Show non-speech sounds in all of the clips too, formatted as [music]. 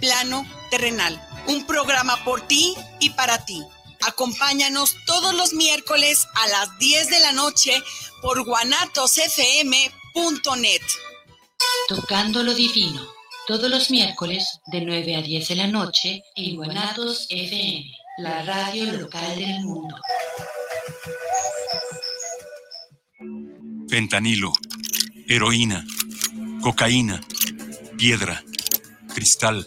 plano terrenal. Un programa por ti y para ti. Acompáñanos todos los miércoles a las 10 de la noche por guanatosfm.net. Tocando lo divino, todos los miércoles de 9 a 10 de la noche en Guanatos FM, la radio local del mundo. Fentanilo, heroína, cocaína, piedra, cristal.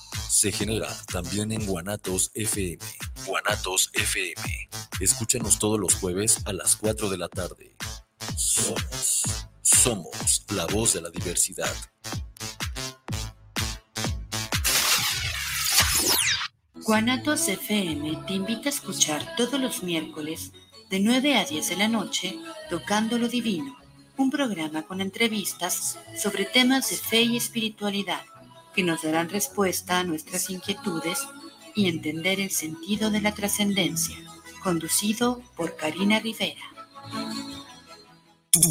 se genera también en Guanatos FM. Guanatos FM. Escúchanos todos los jueves a las 4 de la tarde. Somos, somos la voz de la diversidad. Guanatos FM te invita a escuchar todos los miércoles de 9 a 10 de la noche Tocando lo Divino, un programa con entrevistas sobre temas de fe y espiritualidad que nos darán respuesta a nuestras inquietudes y entender el sentido de la trascendencia, conducido por Karina Rivera. Tú,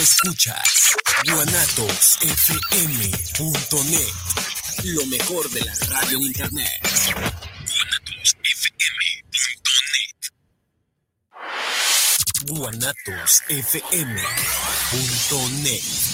escuchas guanatosfm.net, lo mejor de la radio internet. guanatosfm.net.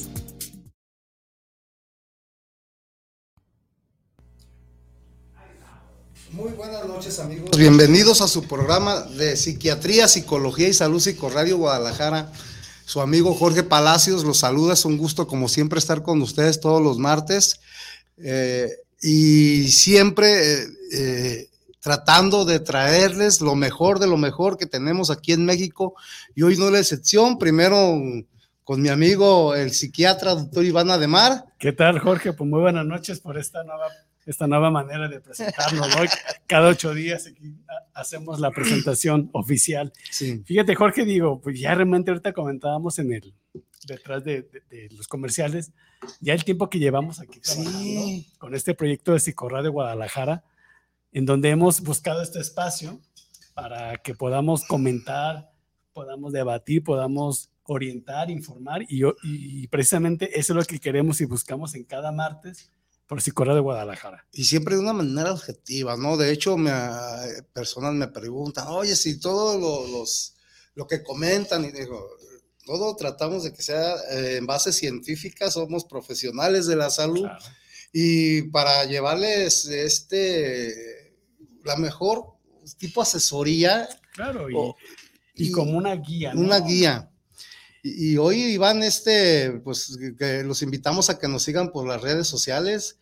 Muy buenas noches amigos. Bienvenidos a su programa de Psiquiatría, Psicología y Salud Psicoradio Guadalajara. Su amigo Jorge Palacios los saluda. Es un gusto como siempre estar con ustedes todos los martes. Eh, y siempre eh, eh, tratando de traerles lo mejor de lo mejor que tenemos aquí en México. Y hoy no es la excepción. Primero con mi amigo el psiquiatra, doctor Iván Ademar. ¿Qué tal, Jorge? Pues muy buenas noches por esta nueva, esta nueva manera de presentarnos. Hoy, cada ocho días aquí hacemos la presentación oficial. Sí. Fíjate, Jorge, digo, pues ya realmente ahorita comentábamos en el, detrás de, de, de los comerciales, ya el tiempo que llevamos aquí Sí. con este proyecto de Psicorradio Guadalajara, en donde hemos buscado este espacio para que podamos comentar, podamos debatir, podamos orientar, informar, y, y precisamente eso es lo que queremos y buscamos en cada martes por Psicorradio Guadalajara. Y siempre de una manera objetiva, ¿no? De hecho, me, personas me preguntan, oye, si todo lo, los, lo que comentan, y digo, todo tratamos de que sea eh, en base científica, somos profesionales de la salud Claro. y para llevarles este, la mejor tipo asesoría, Claro, y, o- y y como una guía. ¿no? una guía. Y, y hoy, Iván, este, pues que los invitamos a que nos sigan por las redes sociales,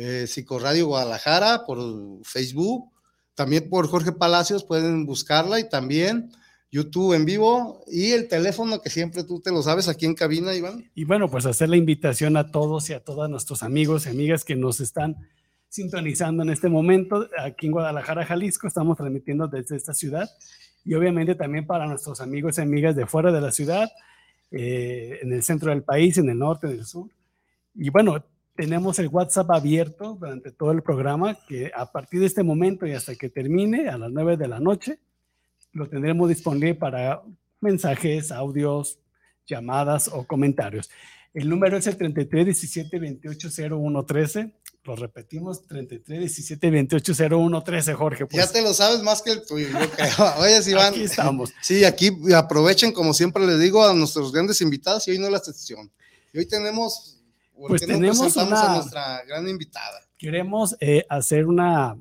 eh, Psicoradio Guadalajara, por Facebook, también por Jorge Palacios, pueden buscarla y también YouTube en vivo y el teléfono que siempre tú te lo sabes aquí en cabina, Iván. Y bueno, pues hacer la invitación a todos y a todas nuestros amigos y amigas que nos están sintonizando en este momento. Aquí en Guadalajara, Jalisco, estamos transmitiendo desde esta ciudad y obviamente también para nuestros amigos y amigas de fuera de la ciudad, eh, en el centro del país, en el norte, en el sur. Y bueno, tenemos el WhatsApp abierto durante todo el programa, que a partir de este momento y hasta que termine a las 9 de la noche, lo tendremos disponible para mensajes, audios, llamadas o comentarios. El número es el 33 17 28 01 13. Lo repetimos, 33 17 28 01 13, Jorge. pues, ya te lo sabes más que el tuyo. [laughs] Oye, Iván. Aquí estamos. [laughs] Sí, aquí aprovechen, como siempre les digo, a nuestros grandes invitados y hoy no es la excepción. Y hoy tenemos, ¿por Pues tenemos una- a nuestra gran invitada? Queremos eh, hacer una,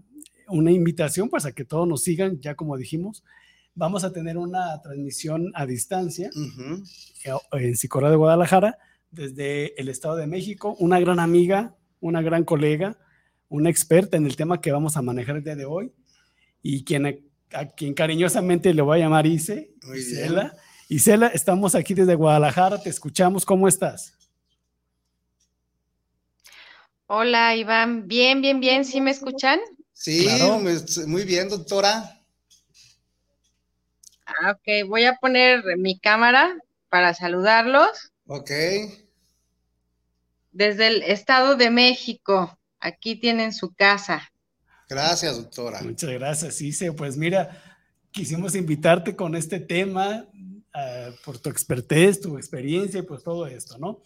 una invitación pues a que todos nos sigan, ya como dijimos, vamos a tener una transmisión a distancia eh, en Sicorra de Guadalajara, desde el Estado de México, una gran amiga, una gran colega, una experta en el tema que vamos a manejar el día de hoy y quien, a quien cariñosamente le voy a llamar Ise, Isela. Isela, estamos aquí desde Guadalajara, te escuchamos, ¿cómo estás? Hola, Iván. Bien, bien, bien. ¿Sí me escuchan? Sí, muy bien, doctora. Ah, ok, voy a poner mi cámara para saludarlos. Ok. Desde el Estado de México, aquí tienen su casa. Gracias, doctora. Muchas gracias, Ise. Pues mira, quisimos invitarte con este tema uh, por tu expertez, tu experiencia y pues todo esto, ¿no?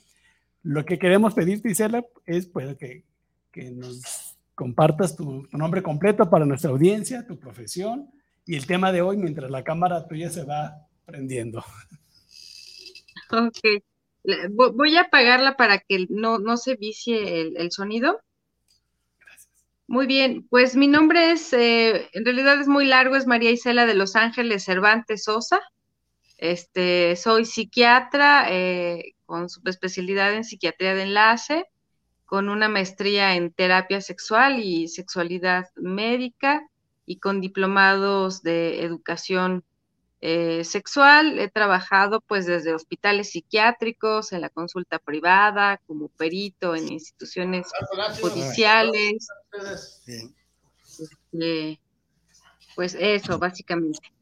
Lo que queremos pedirte, Isela, es pues que, que nos compartas tu, nombre completo para nuestra audiencia, tu profesión y el tema de hoy mientras la cámara tuya se va prendiendo. [laughs] Ok. Voy a apagarla para que no, no se vicie el, el sonido. Gracias. Muy bien, pues mi nombre es, eh, en realidad es muy largo, es María Isela de Los Ángeles Cervantes Sosa. Este, soy psiquiatra, eh, con subespecialidad en psiquiatría de enlace, con una maestría en terapia sexual y sexualidad médica y con diplomados de educación eh, sexual. He trabajado pues desde hospitales psiquiátricos, en la consulta privada, como perito en instituciones judiciales. Este, pues eso, básicamente.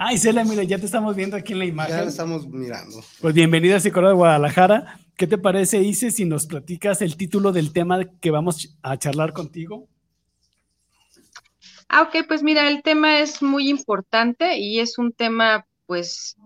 Ah, Isela, mira, ya te estamos viendo aquí en la imagen. Ya estamos mirando. Pues bienvenida a Psicólogo de Guadalajara. ¿Qué te parece, Ise, si nos platicas el título del tema que vamos a charlar contigo? Ah, ok, pues mira, el tema es muy importante y es un tema, pues,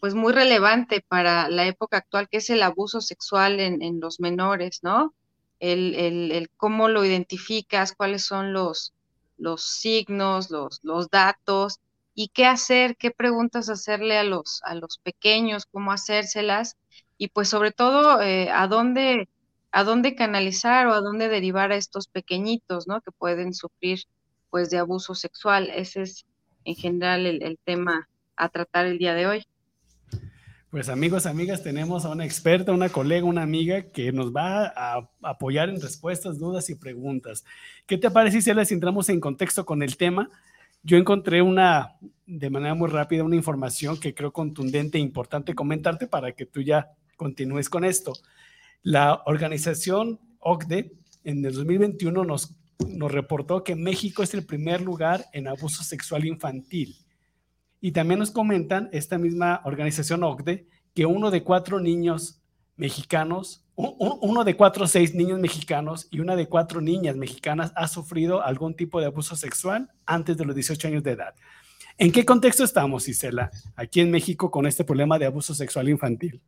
pues muy relevante para la época actual, que es el abuso sexual en, los menores, ¿no? El, el, cómo lo identificas, cuáles son los, los signos, los, los datos y qué hacer, qué preguntas hacerle a los, a los pequeños, cómo hacérselas y pues sobre todo eh, a dónde a dónde canalizar o a dónde derivar a estos pequeñitos, ¿no? Que pueden sufrir pues de abuso sexual. Ese es en general el, el tema a tratar el día de hoy. Pues amigos, amigas, tenemos a una experta, una colega, una amiga que nos va a apoyar en respuestas, dudas y preguntas. ¿Qué te parece si les entramos en contexto con el tema? Yo encontré una, de manera muy rápida, una información que creo contundente e importante comentarte para que tú ya continúes con esto. La organización OCDE en el 2021 nos, reportó que México es el primer lugar en abuso sexual infantil. Y también nos comentan esta misma organización OCDE que uno de cuatro niños mexicanos uno de cuatro o seis niños mexicanos y una de cuatro niñas mexicanas ha sufrido algún tipo de abuso sexual antes de los 18 años de edad. ¿En qué contexto estamos, Isela, aquí en México con este problema de abuso sexual infantil?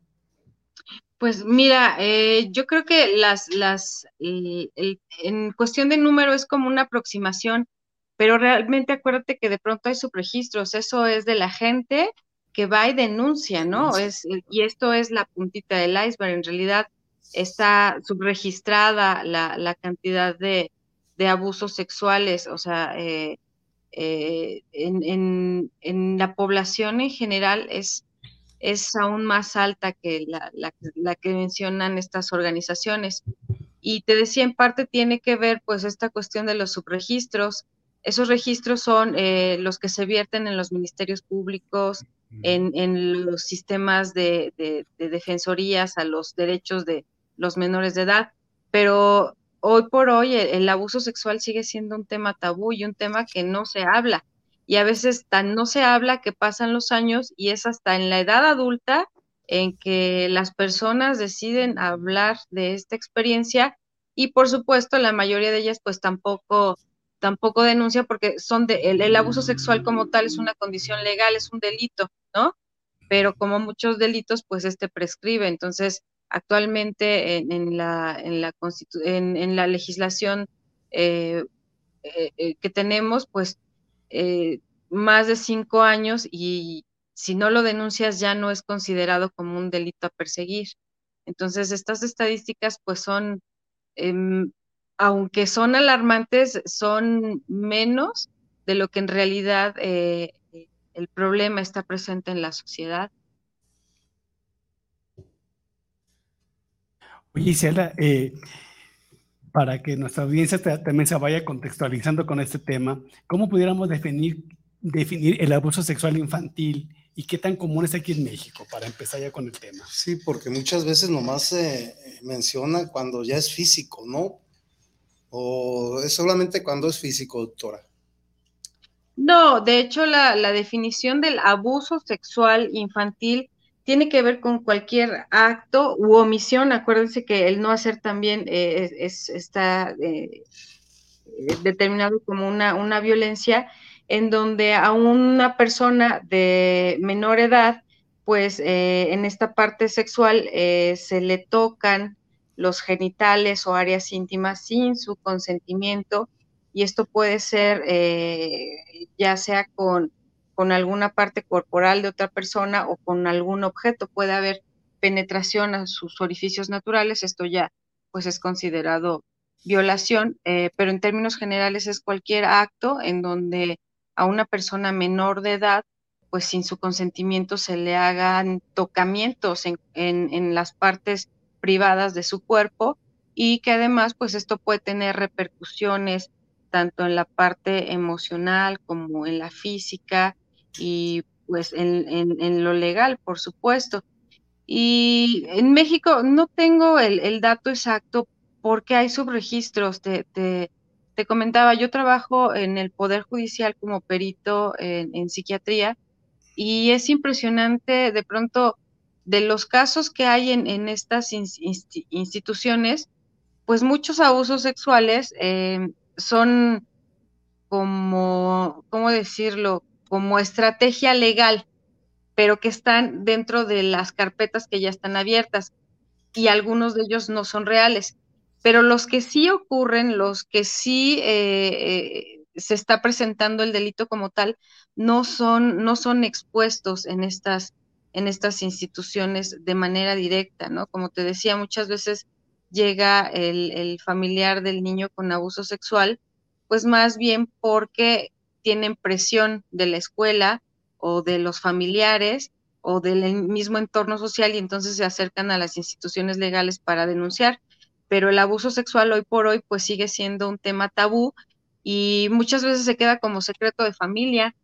Pues mira, eh, yo creo que las, las, en cuestión de número es como una aproximación, pero realmente acuérdate que de pronto hay subregistros, eso es de la gente que va y denuncia, ¿no? Es, y esto es la puntita del iceberg, en realidad está subregistrada la, la cantidad de, de, abusos sexuales, o sea, eh, eh, en, en, en, la población en general es, es aún más alta que la, la, la, que mencionan estas organizaciones. Y te decía, en parte tiene que ver pues esta cuestión de los subregistros. Esos registros son eh, los que se vierten en los ministerios públicos, en, los sistemas de, de, de defensorías a los derechos de, los menores de edad, pero hoy por hoy el, abuso sexual sigue siendo un tema tabú y un tema que no se habla. Y a veces tan no se habla que pasan los años y es hasta en la edad adulta en que las personas deciden hablar de esta experiencia y por supuesto la mayoría de ellas pues tampoco tampoco denuncia porque son de el, el abuso sexual como tal es una condición legal, es un delito, ¿no? Pero como muchos delitos pues este prescribe, entonces actualmente en, la, en, la, en, la legislación eh, eh, eh, que tenemos, pues más de cinco años y si no lo denuncias ya no es considerado como un delito a perseguir. Entonces, estas estadísticas pues son em, aunque son alarmantes, son menos de lo que en realidad eh, el problema está presente en la sociedad. Oye, Isela, eh, para que nuestra audiencia también se vaya contextualizando con este tema, ¿cómo pudiéramos definir, definir el abuso sexual infantil y qué tan común es aquí en México, para empezar ya con el tema? Sí, porque muchas veces nomás se menciona cuando ya es físico, ¿no? ¿O es solamente cuando es físico, doctora? No, de hecho la, definición del abuso sexual infantil tiene que ver con cualquier acto u omisión. Acuérdense que el no hacer también eh, es, está eh, determinado como una, una, violencia en donde a una persona de menor edad, pues eh, en esta parte sexual se le tocan los genitales o áreas íntimas sin su consentimiento y esto puede ser eh, ya sea con, con alguna parte corporal de otra persona o con algún objeto, puede haber penetración a sus orificios naturales, esto ya pues es considerado violación, eh, pero en términos generales es cualquier acto en donde a una persona menor de edad, pues sin su consentimiento se le hagan tocamientos en, en, en las partes privadas de su cuerpo y que además pues esto puede tener repercusiones tanto en la parte emocional como en la física y pues en, lo legal, por supuesto. Y en México no tengo el, dato exacto porque hay subregistros. Te, te, comentaba, yo trabajo en el Poder Judicial como perito en, psiquiatría y es impresionante de pronto de los casos que hay en, estas instituciones, pues muchos abusos sexuales eh, son como, ¿cómo decirlo? Como estrategia legal, pero que están dentro de las carpetas que ya están abiertas y algunos de ellos no son reales. Pero los que sí ocurren, los que sí eh, eh, se está presentando el delito como tal, no son, no son expuestos en estas, en estas instituciones de manera directa, ¿no? Como te decía, muchas veces llega el, familiar del niño con abuso sexual, pues más bien porque tienen presión de la escuela o de los familiares o del mismo entorno social y entonces se acercan a las instituciones legales para denunciar. Pero el abuso sexual hoy por hoy pues sigue siendo un tema tabú y muchas veces se queda como secreto de familia.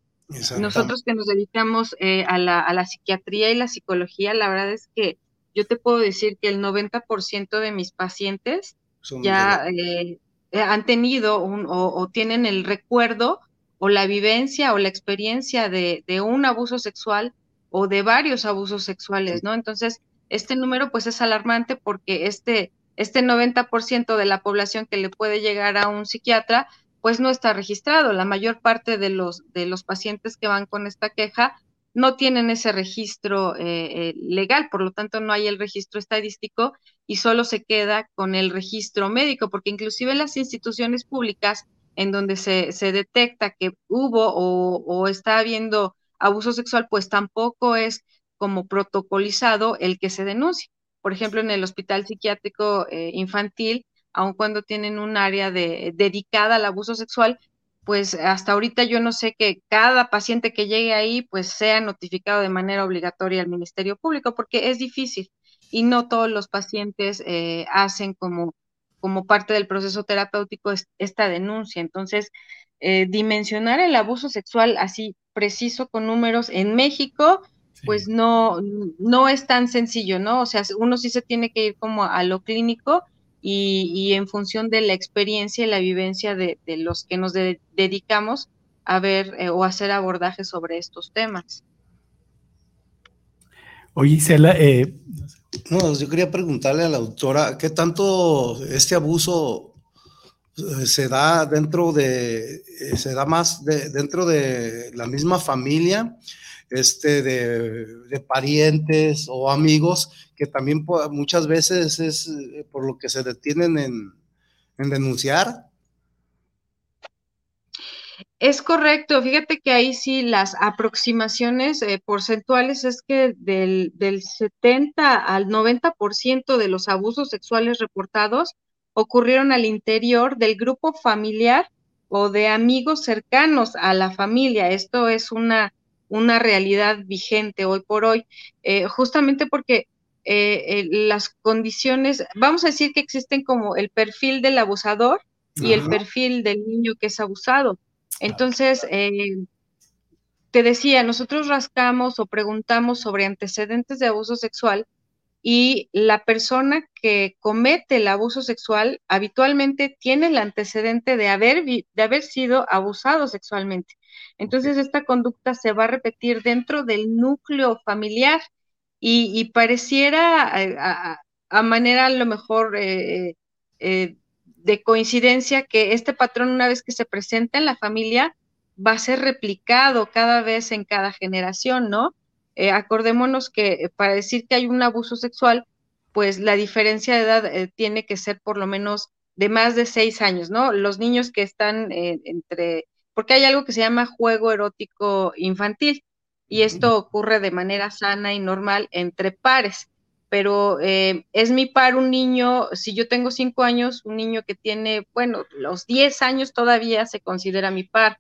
Nosotros que nos dedicamos eh, a, la, a la psiquiatría y la psicología, la verdad es que yo te puedo decir que el 90% de mis pacientes ya eh, eh, han tenido un, o, tienen el recuerdo o la vivencia o la experiencia de, un abuso sexual o de varios abusos sexuales, ¿no? Entonces, este número pues es alarmante porque este, este 90% de la población que le puede llegar a un psiquiatra pues no está registrado. La mayor parte de los, de los pacientes que van con esta queja no tienen ese registro eh, eh, legal, por lo tanto no hay el registro estadístico y solo se queda con el registro médico, porque inclusive las instituciones públicas en donde se, se detecta que hubo o, o, está habiendo abuso sexual, pues tampoco es como protocolizado el que se denuncie. Por ejemplo, en el hospital psiquiátrico eh, infantil, aun cuando tienen un área de, dedicada al abuso sexual, pues hasta ahorita yo no sé que cada paciente que llegue ahí pues sea notificado de manera obligatoria al Ministerio Público porque es difícil y no todos los pacientes eh, hacen como, como parte del proceso terapéutico esta denuncia. Entonces, eh, dimensionar el abuso sexual así preciso con números en México, pues no, no es tan sencillo, ¿no? O sea, uno sí se tiene que ir como a lo clínico y, en función de la experiencia y la vivencia de, los que nos dedicamos a ver eh, o hacer abordajes sobre estos temas. Oye, Isela, eh, no, yo quería preguntarle a la autora, ¿qué tanto este abuso eh, se da dentro de, se da más dentro de la misma familia? Este, de, parientes o amigos, que también muchas veces es eh, por lo que se detienen en, denunciar. Es correcto, fíjate que ahí sí las aproximaciones eh, porcentuales es que del, del 70 al 90% de los abusos sexuales reportados ocurrieron al interior del grupo familiar o de amigos cercanos a la familia. Esto es una, una realidad vigente hoy por hoy, eh, justamente porque eh, las condiciones, vamos a decir que existen como el perfil del abusador y el perfil del niño que es abusado. Entonces, eh, te decía, nosotros rascamos o preguntamos sobre antecedentes de abuso sexual y la persona que comete el abuso sexual habitualmente tiene el antecedente de haber, de haber sido abusado sexualmente. Entonces, esta conducta se va a repetir dentro del núcleo familiar y, pareciera eh, a, manera a lo mejor eh, eh, de coincidencia que este patrón una vez que se presenta en la familia va a ser replicado cada vez en cada generación, ¿no? Acordémonos que para decir que hay un abuso sexual, pues la diferencia de edad tiene que ser por lo menos de más de seis años, ¿no? Los niños que están entre, porque hay algo que se llama juego erótico infantil y esto ocurre de manera sana y normal entre pares. Pero eh, es mi par un niño, si yo tengo cinco años, un niño que tiene, bueno, los diez años todavía se considera mi par,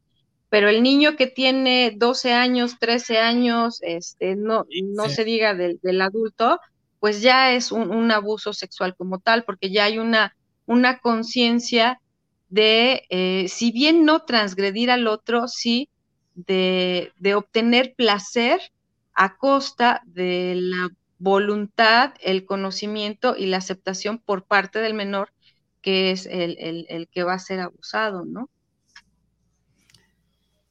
pero el niño que tiene 12 años, 13 años, este, no, no se diga del, adulto, pues ya es un, abuso sexual como tal, porque ya hay una, una conciencia de, eh, si bien no transgredir al otro, sí de, obtener placer a costa de la voluntad, el conocimiento y la aceptación por parte del menor, que es el, que va a ser abusado, ¿no?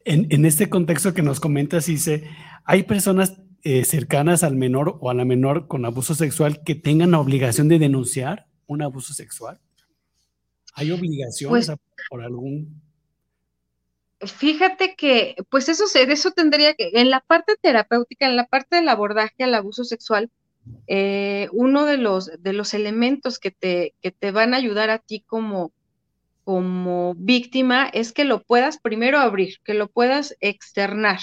En, este contexto que nos comentas, dice, ¿hay personas eh, cercanas al menor o a la menor con abuso sexual que tengan la obligación de denunciar un abuso sexual? ¿Hay obligaciones pues por algún Fíjate que, pues eso, eso tendría que, en la parte terapéutica, en la parte del abordaje al abuso sexual, eh, uno de los, de los elementos que te, que te van a ayudar a ti como, como víctima es que lo puedas primero abrir, que lo puedas externar,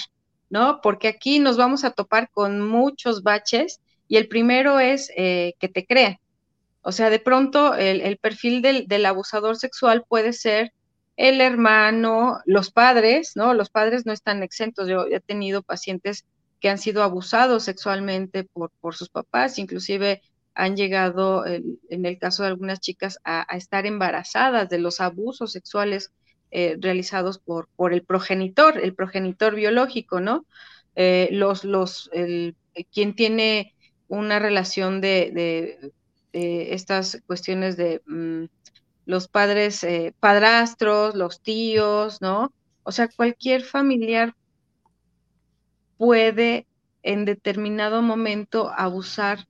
¿no? Porque aquí nos vamos a topar con muchos baches y el primero es eh, que te crean. O sea, de pronto el, perfil del, del, abusador sexual puede ser el hermano, los padres, ¿no? Los padres no están exentos. Yo he tenido pacientes que han sido abusados sexualmente por, por sus papás, inclusive han llegado, en el caso de algunas chicas, a, estar embarazadas de los abusos sexuales eh, realizados por, por el progenitor, el progenitor biológico, ¿no? Eh, los, los, el, quien tiene una relación de, estas cuestiones de mm, los padres, eh, padrastros, los tíos, ¿no? O sea, cualquier familiar puede en determinado momento abusar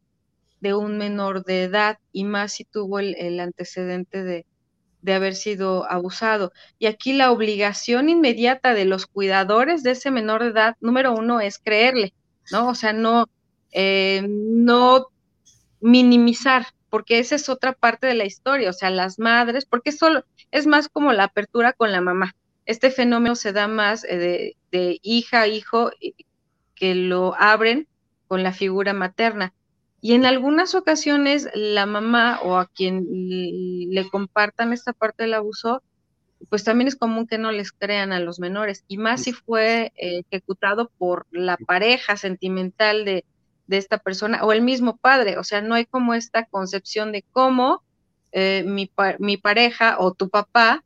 de un menor de edad y más si tuvo el, antecedente de, haber sido abusado. Y aquí la obligación inmediata de los cuidadores de ese menor de edad, número uno, es creerle, ¿no? O sea, no, eh, no minimizar, porque esa es otra parte de la historia, o sea, las madres, porque solo es más como la apertura con la mamá. Este fenómeno se da más eh, de, hija a hijo que lo abren con la figura materna. Y en algunas ocasiones la mamá o a quien le compartan esta parte del abuso, pues también es común que no les crean a los menores, y más si fue ejecutado por la pareja sentimental de, de esta persona o el mismo padre. O sea, no hay como esta concepción de cómo eh, mi, mi pareja o tu papá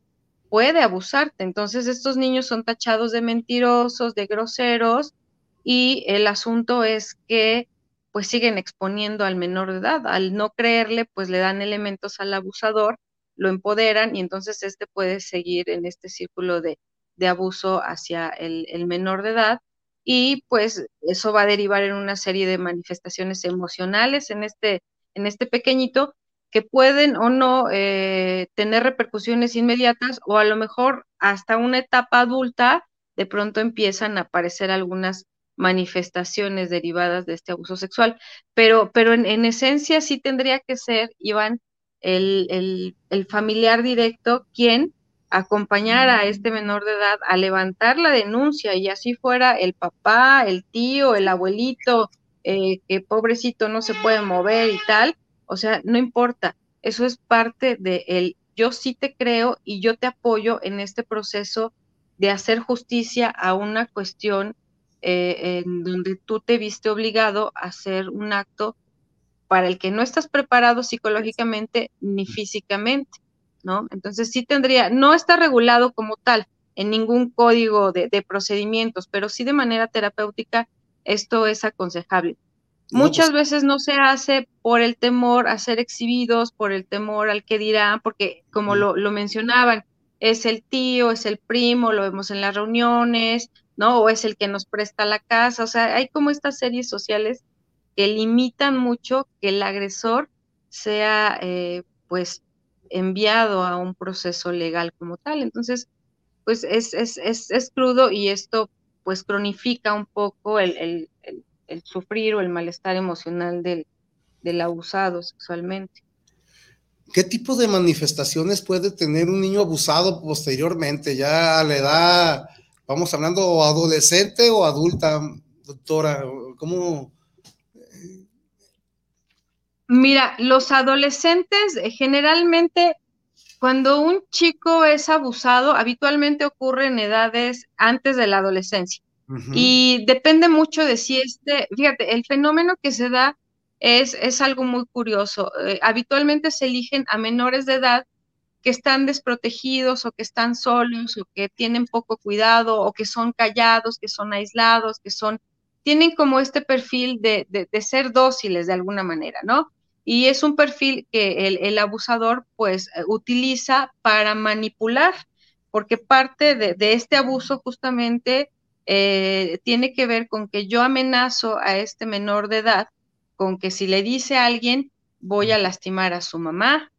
puede abusarte. Entonces, estos niños son tachados de mentirosos, de groseros, y el asunto es que pues siguen exponiendo al menor de edad. Al no creerle, pues le dan elementos al abusador, lo empoderan y entonces este puede seguir en este círculo de, de abuso hacia el, el menor de edad y pues eso va a derivar en una serie de manifestaciones emocionales en este, en este pequeñito que pueden o no eh, tener repercusiones inmediatas o a lo mejor hasta una etapa adulta de pronto empiezan a aparecer algunas manifestaciones derivadas de este abuso sexual, pero, pero en, esencia sí tendría que ser, Iván, el, el, el familiar directo quien acompañar a este menor de edad a levantar la denuncia y así fuera el papá, el tío, el abuelito, eh, que pobrecito no se puede mover y tal, o sea, no importa. eso es parte de el yo sí te creo y yo te apoyo en este proceso de hacer justicia a una cuestión eh, en donde tú te viste obligado a hacer un acto para el que no estás preparado psicológicamente ni físicamente, ¿no? Entonces sí tendría, no está regulado como tal en ningún código de, procedimientos, pero sí de manera terapéutica esto es aconsejable. Muchas pues veces no se hace por el temor a ser exhibidos, por el temor al que dirán, porque como lo, lo mencionaban, es el tío, es el primo, lo vemos en las reuniones, ¿no? O es el que nos presta la casa, o sea, hay como estas series sociales que limitan mucho que el agresor sea eh, pues enviado a un proceso legal como tal. Entonces, pues es, es, es, es crudo y esto pues cronifica un poco el, el, el, sufrir o el malestar emocional del, del abusado sexualmente. ¿Qué tipo de manifestaciones puede tener un niño abusado posteriormente? Ya a la edad, vamos hablando adolescente o adulta, doctora, ¿cómo, Mira, los adolescentes eh, generalmente cuando un chico es abusado, habitualmente ocurre en edades antes de la adolescencia. Y depende mucho de si este, fíjate, el fenómeno que se da es, es algo muy curioso. Eh, habitualmente se eligen a menores de edad que están desprotegidos o que están solos o que tienen poco cuidado o que son callados, que son aislados, que son, tienen como este perfil de, de ser dóciles de alguna manera, ¿no? y es un perfil que el, abusador pues eh, utiliza para manipular, porque parte de, este abuso justamente eh, tiene que ver con que yo amenazo a este menor de edad, con que si le dice a alguien voy a lastimar a su mamá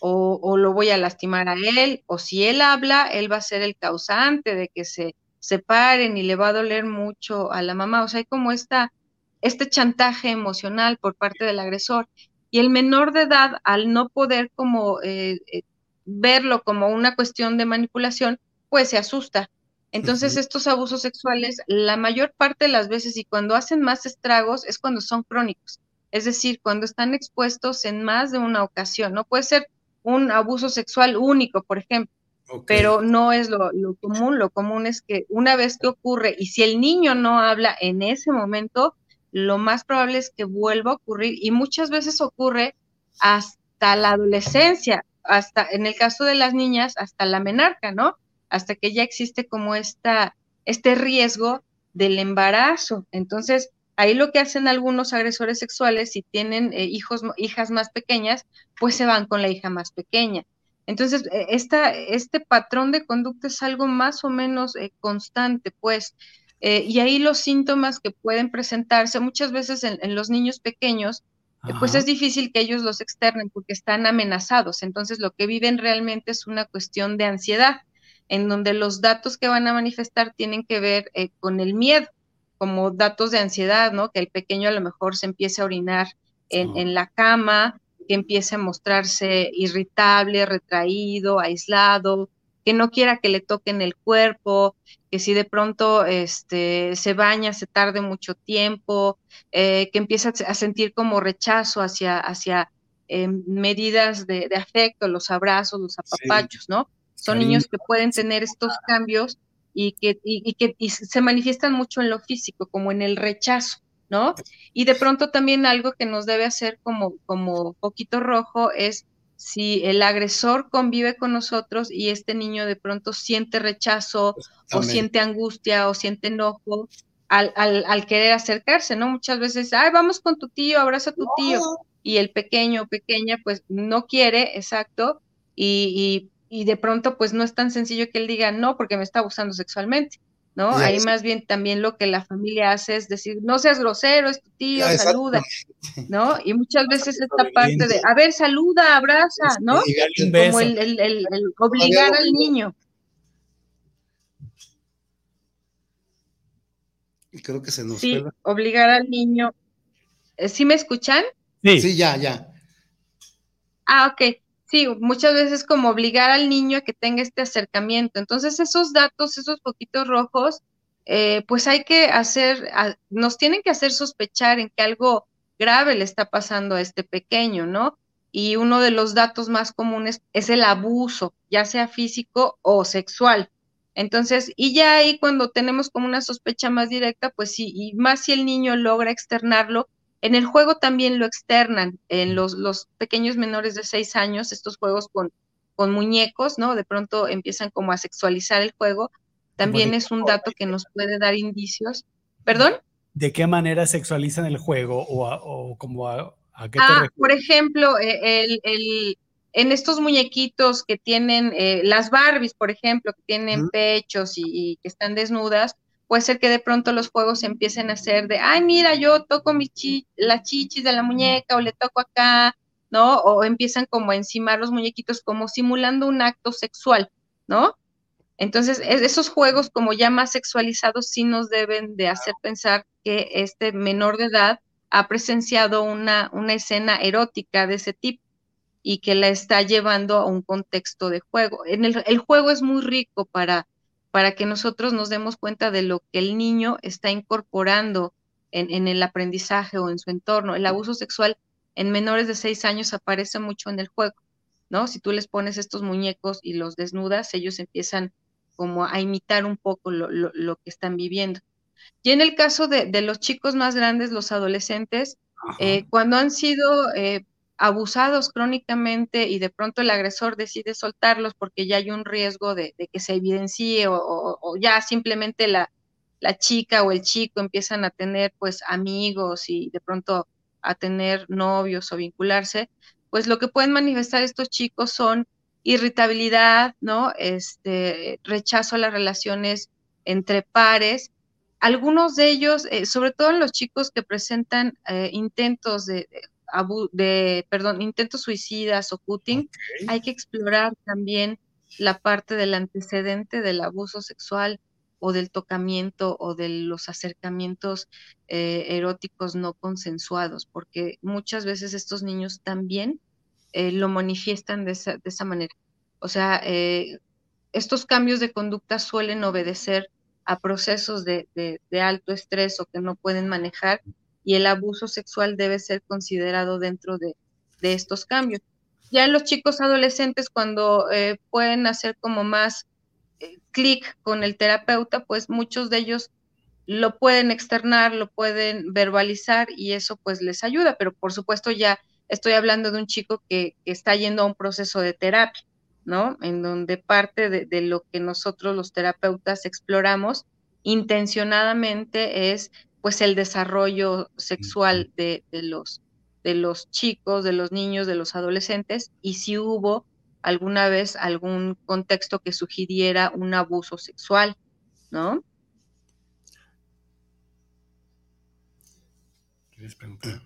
o, o lo voy a lastimar a él, o si él habla, él va a ser el causante de que se separen y le va a doler mucho a la mamá. O sea, hay como esta, este chantaje emocional por parte del agresor y el menor de edad, al no poder como eh, eh, verlo como una cuestión de manipulación, pues se asusta. Entonces, estos abusos sexuales, la mayor parte de las veces y cuando hacen más estragos es cuando son crónicos, es decir, cuando están expuestos en más de una ocasión. No puede ser un abuso sexual único, por ejemplo, pero no es lo, lo, común. Lo común es que una vez que ocurre y si el niño no habla en ese momento, lo más probable es que vuelva a ocurrir y muchas veces ocurre hasta la adolescencia, hasta en el caso de las niñas, hasta la menarca, ¿no? Hasta que ya existe como esta, este riesgo del embarazo. Entonces, ahí lo que hacen algunos agresores sexuales, si tienen eh, hijos, hijas más pequeñas, pues se van con la hija más pequeña. Entonces, e, esta, este patrón de conducta es algo más o menos eh, constante, pues, eh, y ahí los síntomas que pueden presentarse muchas veces en, los niños pequeños, eh, pues es difícil que ellos los externen porque están amenazados. Entonces lo que viven realmente es una cuestión de ansiedad, en donde los datos que van a manifestar tienen que ver eh, con el miedo, como datos de ansiedad, ¿no? Que el pequeño a lo mejor se empiece a orinar en, en la cama, que empiece a mostrarse irritable, retraído, aislado, que no quiera que le toquen el cuerpo, que si de pronto este, se baña, se tarde mucho tiempo, eh, que empieza a sentir como rechazo hacia, hacia eh, medidas de, afecto, los abrazos, los apapachos, ¿no? Son niños que pueden tener estos cambios y que, y, que se manifiestan mucho en lo físico, como en el rechazo, ¿no? Y de pronto también algo que nos debe hacer como, como poquito rojo es si el agresor convive con nosotros y este niño de pronto siente rechazo o siente angustia o siente enojo al, al, querer acercarse, ¿no? Muchas veces, ay, vamos con tu tío, abraza a tu tío, y el pequeño o pequeña pues no quiere, exacto, y, y, y de pronto pues no es tan sencillo que él diga no porque me está abusando sexualmente. ¿no? Ahí más bien también lo que la familia hace es decir, no seas grosero, es tu tío, saluda, ¿no? [laughs] Y muchas veces esta parte de, a ver, saluda, abraza, ¿no? Como el, el, el, obligar al niño. Y creo que se nos Sí, obligar al niño. Eh, ¿Sí me escuchan? Sí. sí, ya, ya. Ah, ok. Sí, muchas veces como obligar al niño a que tenga este acercamiento. Entonces, esos datos, esos poquitos rojos, eh, pues hay que hacer, nos tienen que hacer sospechar en que algo grave le está pasando a este pequeño, ¿no? y uno de los datos más comunes es el abuso, ya sea físico o sexual. Entonces, y ya ahí cuando tenemos como una sospecha más directa, pues sí, y más si el niño logra externarlo, en el juego también lo externan, en los, los pequeños menores de seis años, estos juegos con, con muñecos, ¿no? De pronto empiezan como a sexualizar el juego, también es un dato que nos puede dar indicios. ¿Perdón? ¿De qué manera sexualizan el juego o, o como a, qué te ah, Por ejemplo, eh, el, el, en estos muñequitos que tienen, eh, las Barbies, por ejemplo, que tienen pechos y, que están desnudas, puede ser que de pronto los juegos empiecen a ser de, ay, mira, yo toco mi chi la chichis de la muñeca o le toco acá, ¿no? O empiezan como a encimar los muñequitos como simulando un acto sexual, ¿no? Entonces, esos juegos como ya más sexualizados sí nos deben de hacer pensar que este menor de edad ha presenciado una, una escena erótica de ese tipo y que la está llevando a un contexto de juego. En el, el juego es muy rico para, para que nosotros nos demos cuenta de lo que el niño está incorporando en, en, el aprendizaje o en su entorno. El abuso sexual en menores de seis años aparece mucho en el juego, ¿no? Si tú les pones estos muñecos y los desnudas, ellos empiezan como a imitar un poco lo, lo, que están viviendo. Y en el caso de, de los chicos más grandes, los adolescentes, eh, cuando han sido eh, abusados crónicamente y de pronto el agresor decide soltarlos porque ya hay un riesgo de, que se evidencie o, ya simplemente la, chica o el chico empiezan a tener pues amigos y de pronto a tener novios o vincularse, pues lo que pueden manifestar estos chicos son irritabilidad, ¿no? Este, rechazo a las relaciones entre pares. Algunos de ellos, eh, sobre todo en los chicos que presentan eh, intentos de, perdón, intentos suicidas o cutting, hay que explorar también la parte del antecedente del abuso sexual o del tocamiento o de los acercamientos eh, eróticos no consensuados, porque muchas veces estos niños también eh, lo manifiestan de esa, de esa, manera. O sea, eh, estos cambios de conducta suelen obedecer a procesos de, de, alto estrés o que no pueden manejar y el abuso sexual debe ser considerado dentro de, de estos cambios. Ya los chicos adolescentes, cuando eh, pueden hacer como más clic con el terapeuta, pues muchos de ellos lo pueden externar, lo pueden verbalizar y eso pues les ayuda, pero por supuesto ya estoy hablando de un chico que, está yendo a un proceso de terapia, ¿no? En donde parte de, lo que nosotros los terapeutas exploramos intencionadamente es pues el desarrollo sexual de, los, de los chicos, de los niños, de los adolescentes, y si hubo alguna vez algún contexto que sugiriera un abuso sexual, ¿no? ¿Quieres preguntar?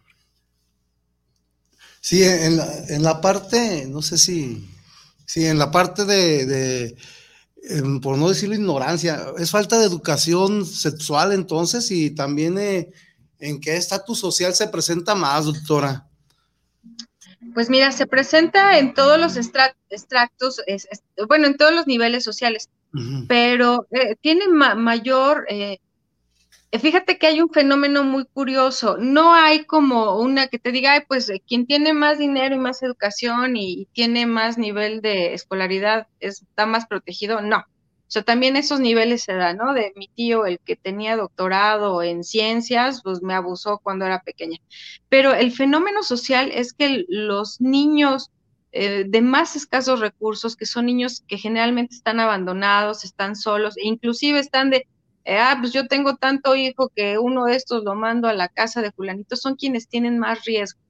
Sí, en la, en la parte, no sé si, sí, en la parte de, em, por no decirlo ignorancia, es falta de educación sexual entonces y también eh, en qué estatus social se presenta más, doctora. Pues mira, se presenta en todos los extractos, bueno, en todos los niveles sociales, pero eh, tiene mayor eh, eh, fíjate que hay un fenómeno muy curioso. No hay como una que te diga, pues eh, quien tiene más dinero y más educación y, tiene más nivel de escolaridad está más protegido. No. O sea, también esos niveles se dan, ¿no? De mi tío, el que tenía doctorado en ciencias, pues me abusó cuando era pequeña. Pero el fenómeno social es que los niños eh, de más escasos recursos, que son niños que generalmente están abandonados, están solos, e inclusive están de, eh, ah, pues yo tengo tanto hijo que uno de estos lo mando a la casa de fulanito, son quienes tienen más riesgo.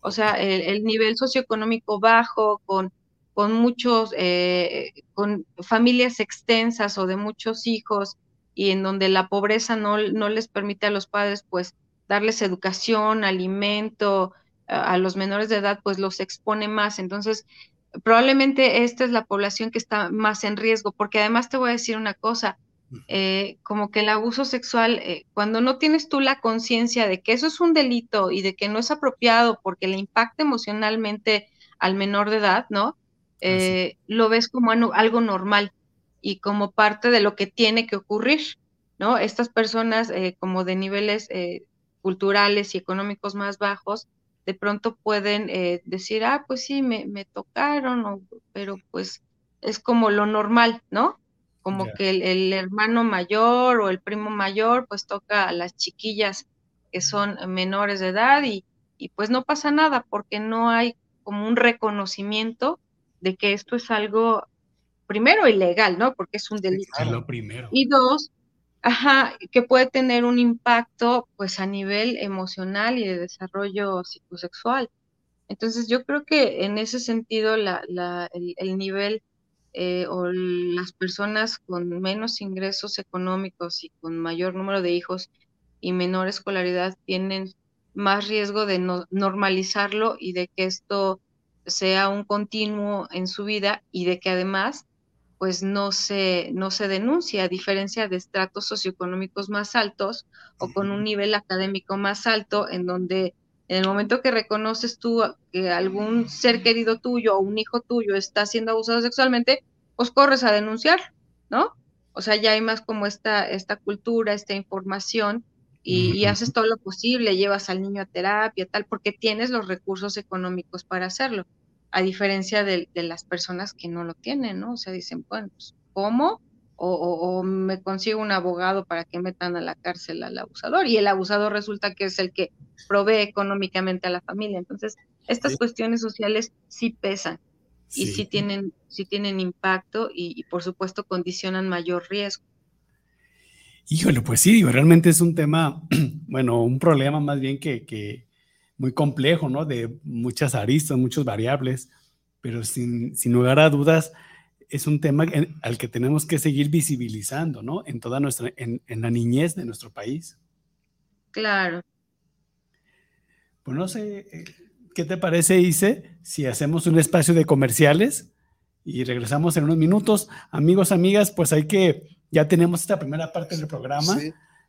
O sea, el, nivel socioeconómico bajo, con, con muchos, eh, con familias extensas o de muchos hijos, y en donde la pobreza no, no les permite a los padres, pues, darles educación, alimento, a, a los menores de edad, pues los expone más. Entonces, probablemente esta es la población que está más en riesgo, porque además te voy a decir una cosa, eh, como que el abuso sexual, eh, cuando no tienes tú la conciencia de que eso es un delito y de que no es apropiado porque le impacta emocionalmente al menor de edad, ¿no? Eh, lo ves como algo normal y como parte de lo que tiene que ocurrir, ¿no? Estas personas como de niveles culturales y económicos más bajos, de pronto pueden eh, decir, ah, pues sí, me, me tocaron, pero pues es como lo normal, ¿no? Como que el, hermano mayor o el primo mayor pues toca a las chiquillas que son menores de edad y, y pues no pasa nada porque no hay como un reconocimiento de que esto es algo, primero, ilegal, ¿no? Porque es un delito. lo primero. Y dos, ajá, que puede tener un impacto pues a nivel emocional y de desarrollo psicosexual. Entonces yo creo que en ese sentido la, la, el, nivel eh, o las personas con menos ingresos económicos y con mayor número de hijos y menor escolaridad tienen más riesgo de no, normalizarlo y de que esto sea un continuo en su vida y de que además pues no se, no se denuncia, a diferencia de estratos socioeconómicos más altos o con un nivel académico más alto, en donde en el momento que reconoces tú que algún ser querido tuyo o un hijo tuyo está siendo abusado sexualmente, pues corres a denunciar, ¿no? O sea, ya hay más como esta, esta cultura, esta información, y, haces todo lo posible, llevas al niño a terapia, tal, porque tienes los recursos económicos para hacerlo a diferencia de, las personas que no lo tienen, ¿no? O sea, dicen, bueno, pues, ¿cómo? O, me consigo un abogado para que metan a la cárcel al abusador y el abusador resulta que es el que provee económicamente a la familia. Entonces, estas cuestiones sociales sí pesan y sí, tienen, sí tienen impacto y, por supuesto condicionan mayor riesgo. Híjole, pues sí, realmente es un tema, [clears throat] bueno, un problema más bien que, que, muy complejo, ¿no? De muchas aristas, muchas variables, pero sin, lugar a dudas es un tema al que tenemos que seguir visibilizando, ¿no? En toda nuestra, en, la niñez de nuestro país. Claro. Pues no sé, eh, ¿qué te parece, Ise, si hacemos un espacio de comerciales y regresamos en unos minutos? Amigos, amigas, pues hay que, ya tenemos esta primera parte del programa.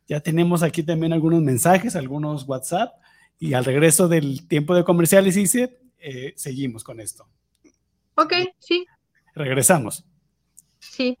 Ya tenemos aquí también algunos mensajes, algunos WhatsApp. Y al regreso del tiempo de comerciales, hice, eh, seguimos con esto. Ok, sí. Regresamos. Sí.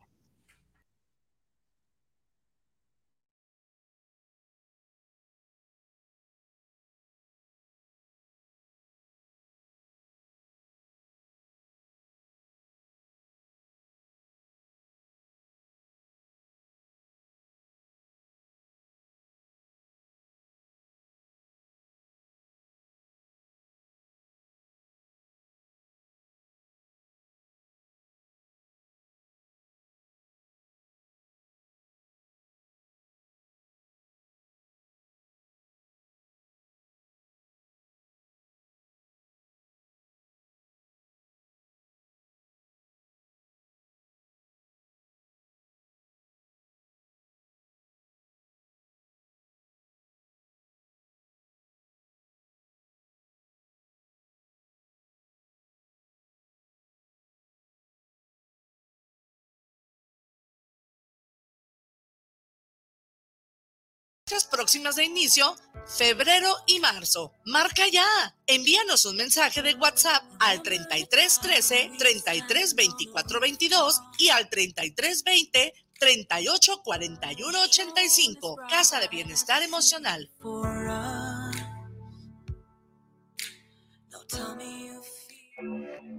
Próximas de inicio, febrero y marzo. Marca ya. Envíanos un mensaje de WhatsApp al 33 13 33 24 22 y al 33 20 38 41 85. Casa de Bienestar Emocional.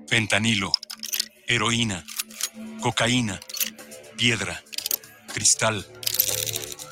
Fentanilo, heroína, cocaína, piedra, cristal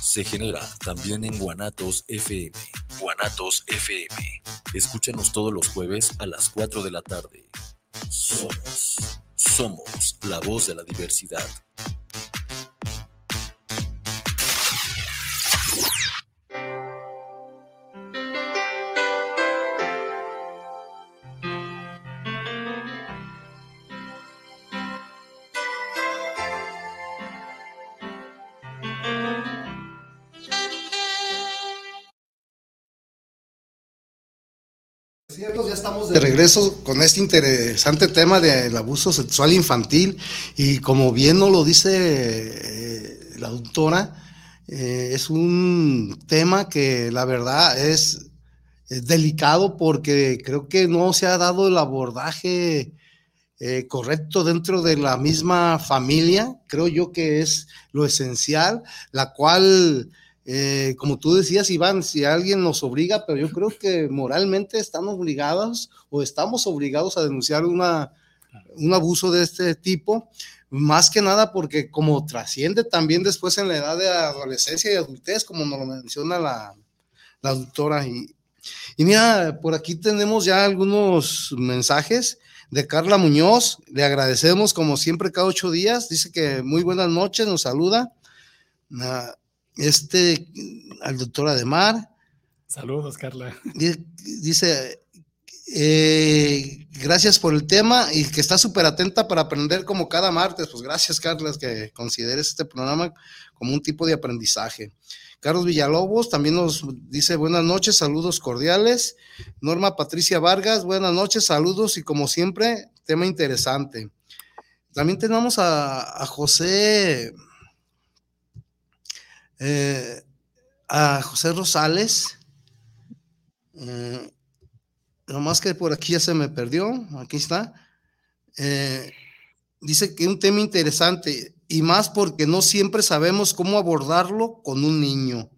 se genera también en Guanatos FM. Guanatos FM. Escúchanos todos los jueves a las 4 de la tarde. Somos, somos la voz de la diversidad. Estamos de regreso con este interesante tema del abuso sexual infantil. Y como bien nos lo dice eh, la doctora, eh, es un tema que la verdad es, delicado porque creo que no se ha dado el abordaje eh, correcto dentro de la misma familia, creo yo que es lo esencial, la cual eh, como tú decías, Iván, si alguien nos obliga, pero yo creo que moralmente estamos obligados o estamos obligados a denunciar un abuso de este tipo, más que nada porque como trasciende también después en la edad de adolescencia y adultez, como nos lo menciona la, la doctora. Y, y mira, por aquí tenemos ya algunos mensajes de Carla Muñoz. Le agradecemos como siempre cada ocho días. Dice que muy buenas noches, nos saluda. Uh, este, al doctor Ademar. Saludos, Carla. [laughs] Dice, eh, gracias por el tema y que está súper atenta para aprender como cada martes. Pues gracias, Carla, que consideres este programa como un tipo de aprendizaje. Carlos Villalobos también nos dice buenas noches, saludos cordiales. Norma Patricia Vargas, buenas noches, saludos y como siempre, tema interesante. También tenemos a, a José eh, a José Rosales. Eh, nomás que por aquí ya se me perdió. Aquí está. Eh, dice que un tema interesante y más porque no siempre sabemos cómo abordarlo con un niño.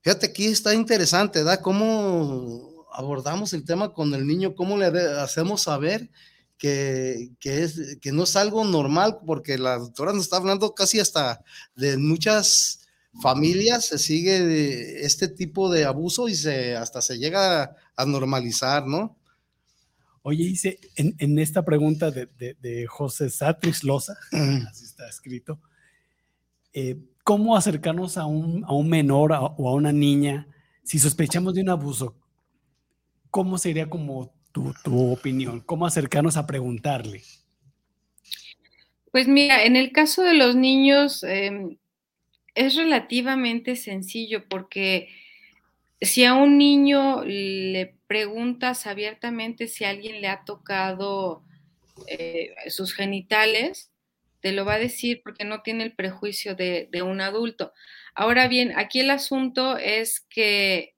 Fíjate, aquí está interesante, ¿verdad? ¿Cómo abordamos el tema con el niño? ¿Cómo le hacemos saber que, que, es, que no es algo normal? Porque la doctora nos está hablando casi hasta de muchas familias se sigue este tipo de abuso y se hasta se llega a normalizar, ¿no? Oye, dice, en, esta pregunta de, José Satris Loza, así está escrito, eh, ¿cómo acercarnos a un, menor o a una niña si sospechamos de un abuso? ¿Cómo sería como tu, opinión? ¿Cómo acercarnos a preguntarle? Pues mira, en el caso de los niños, em, es relativamente sencillo porque si a un niño le preguntas abiertamente si alguien le ha tocado eh, sus genitales, te lo va a decir porque no tiene el prejuicio de, un adulto. Ahora bien, aquí el asunto es que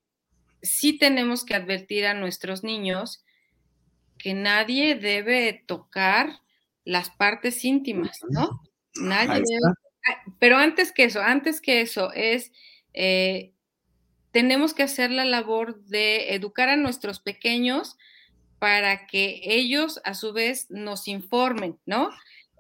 sí tenemos que advertir a nuestros niños que nadie debe tocar las partes íntimas, ¿no? Nadie debe pero antes que eso, antes que eso, es, eh, tenemos que hacer la labor de educar a nuestros pequeños para que ellos a su vez nos informen, ¿no?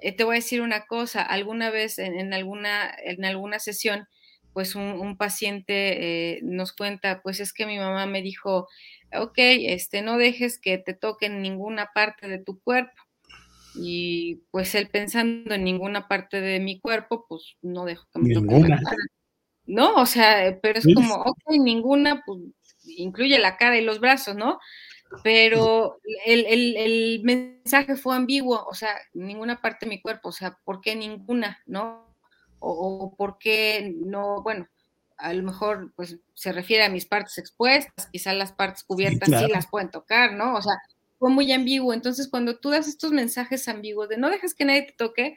Eh, te voy a decir una cosa, alguna vez en, alguna, en alguna sesión, pues un, paciente eh, nos cuenta, pues es que mi mamá me dijo, ok, este, no dejes que te toquen ninguna parte de tu cuerpo y pues él pensando en ninguna parte de mi cuerpo, pues no dejo que me ninguna. toque ¿No? O sea, pero es como, ok, ninguna, pues incluye la cara y los brazos, ¿no? Pero el, mensaje fue ambiguo, o sea, ninguna parte de mi cuerpo, o sea, ¿por qué ninguna, no? O, o por qué no, bueno, a lo mejor pues se refiere a mis partes expuestas, quizás las partes cubiertas sí las pueden tocar, ¿no? O sea, fue muy ambiguo. Entonces, cuando tú das estos mensajes ambiguos de no dejes que nadie te toque,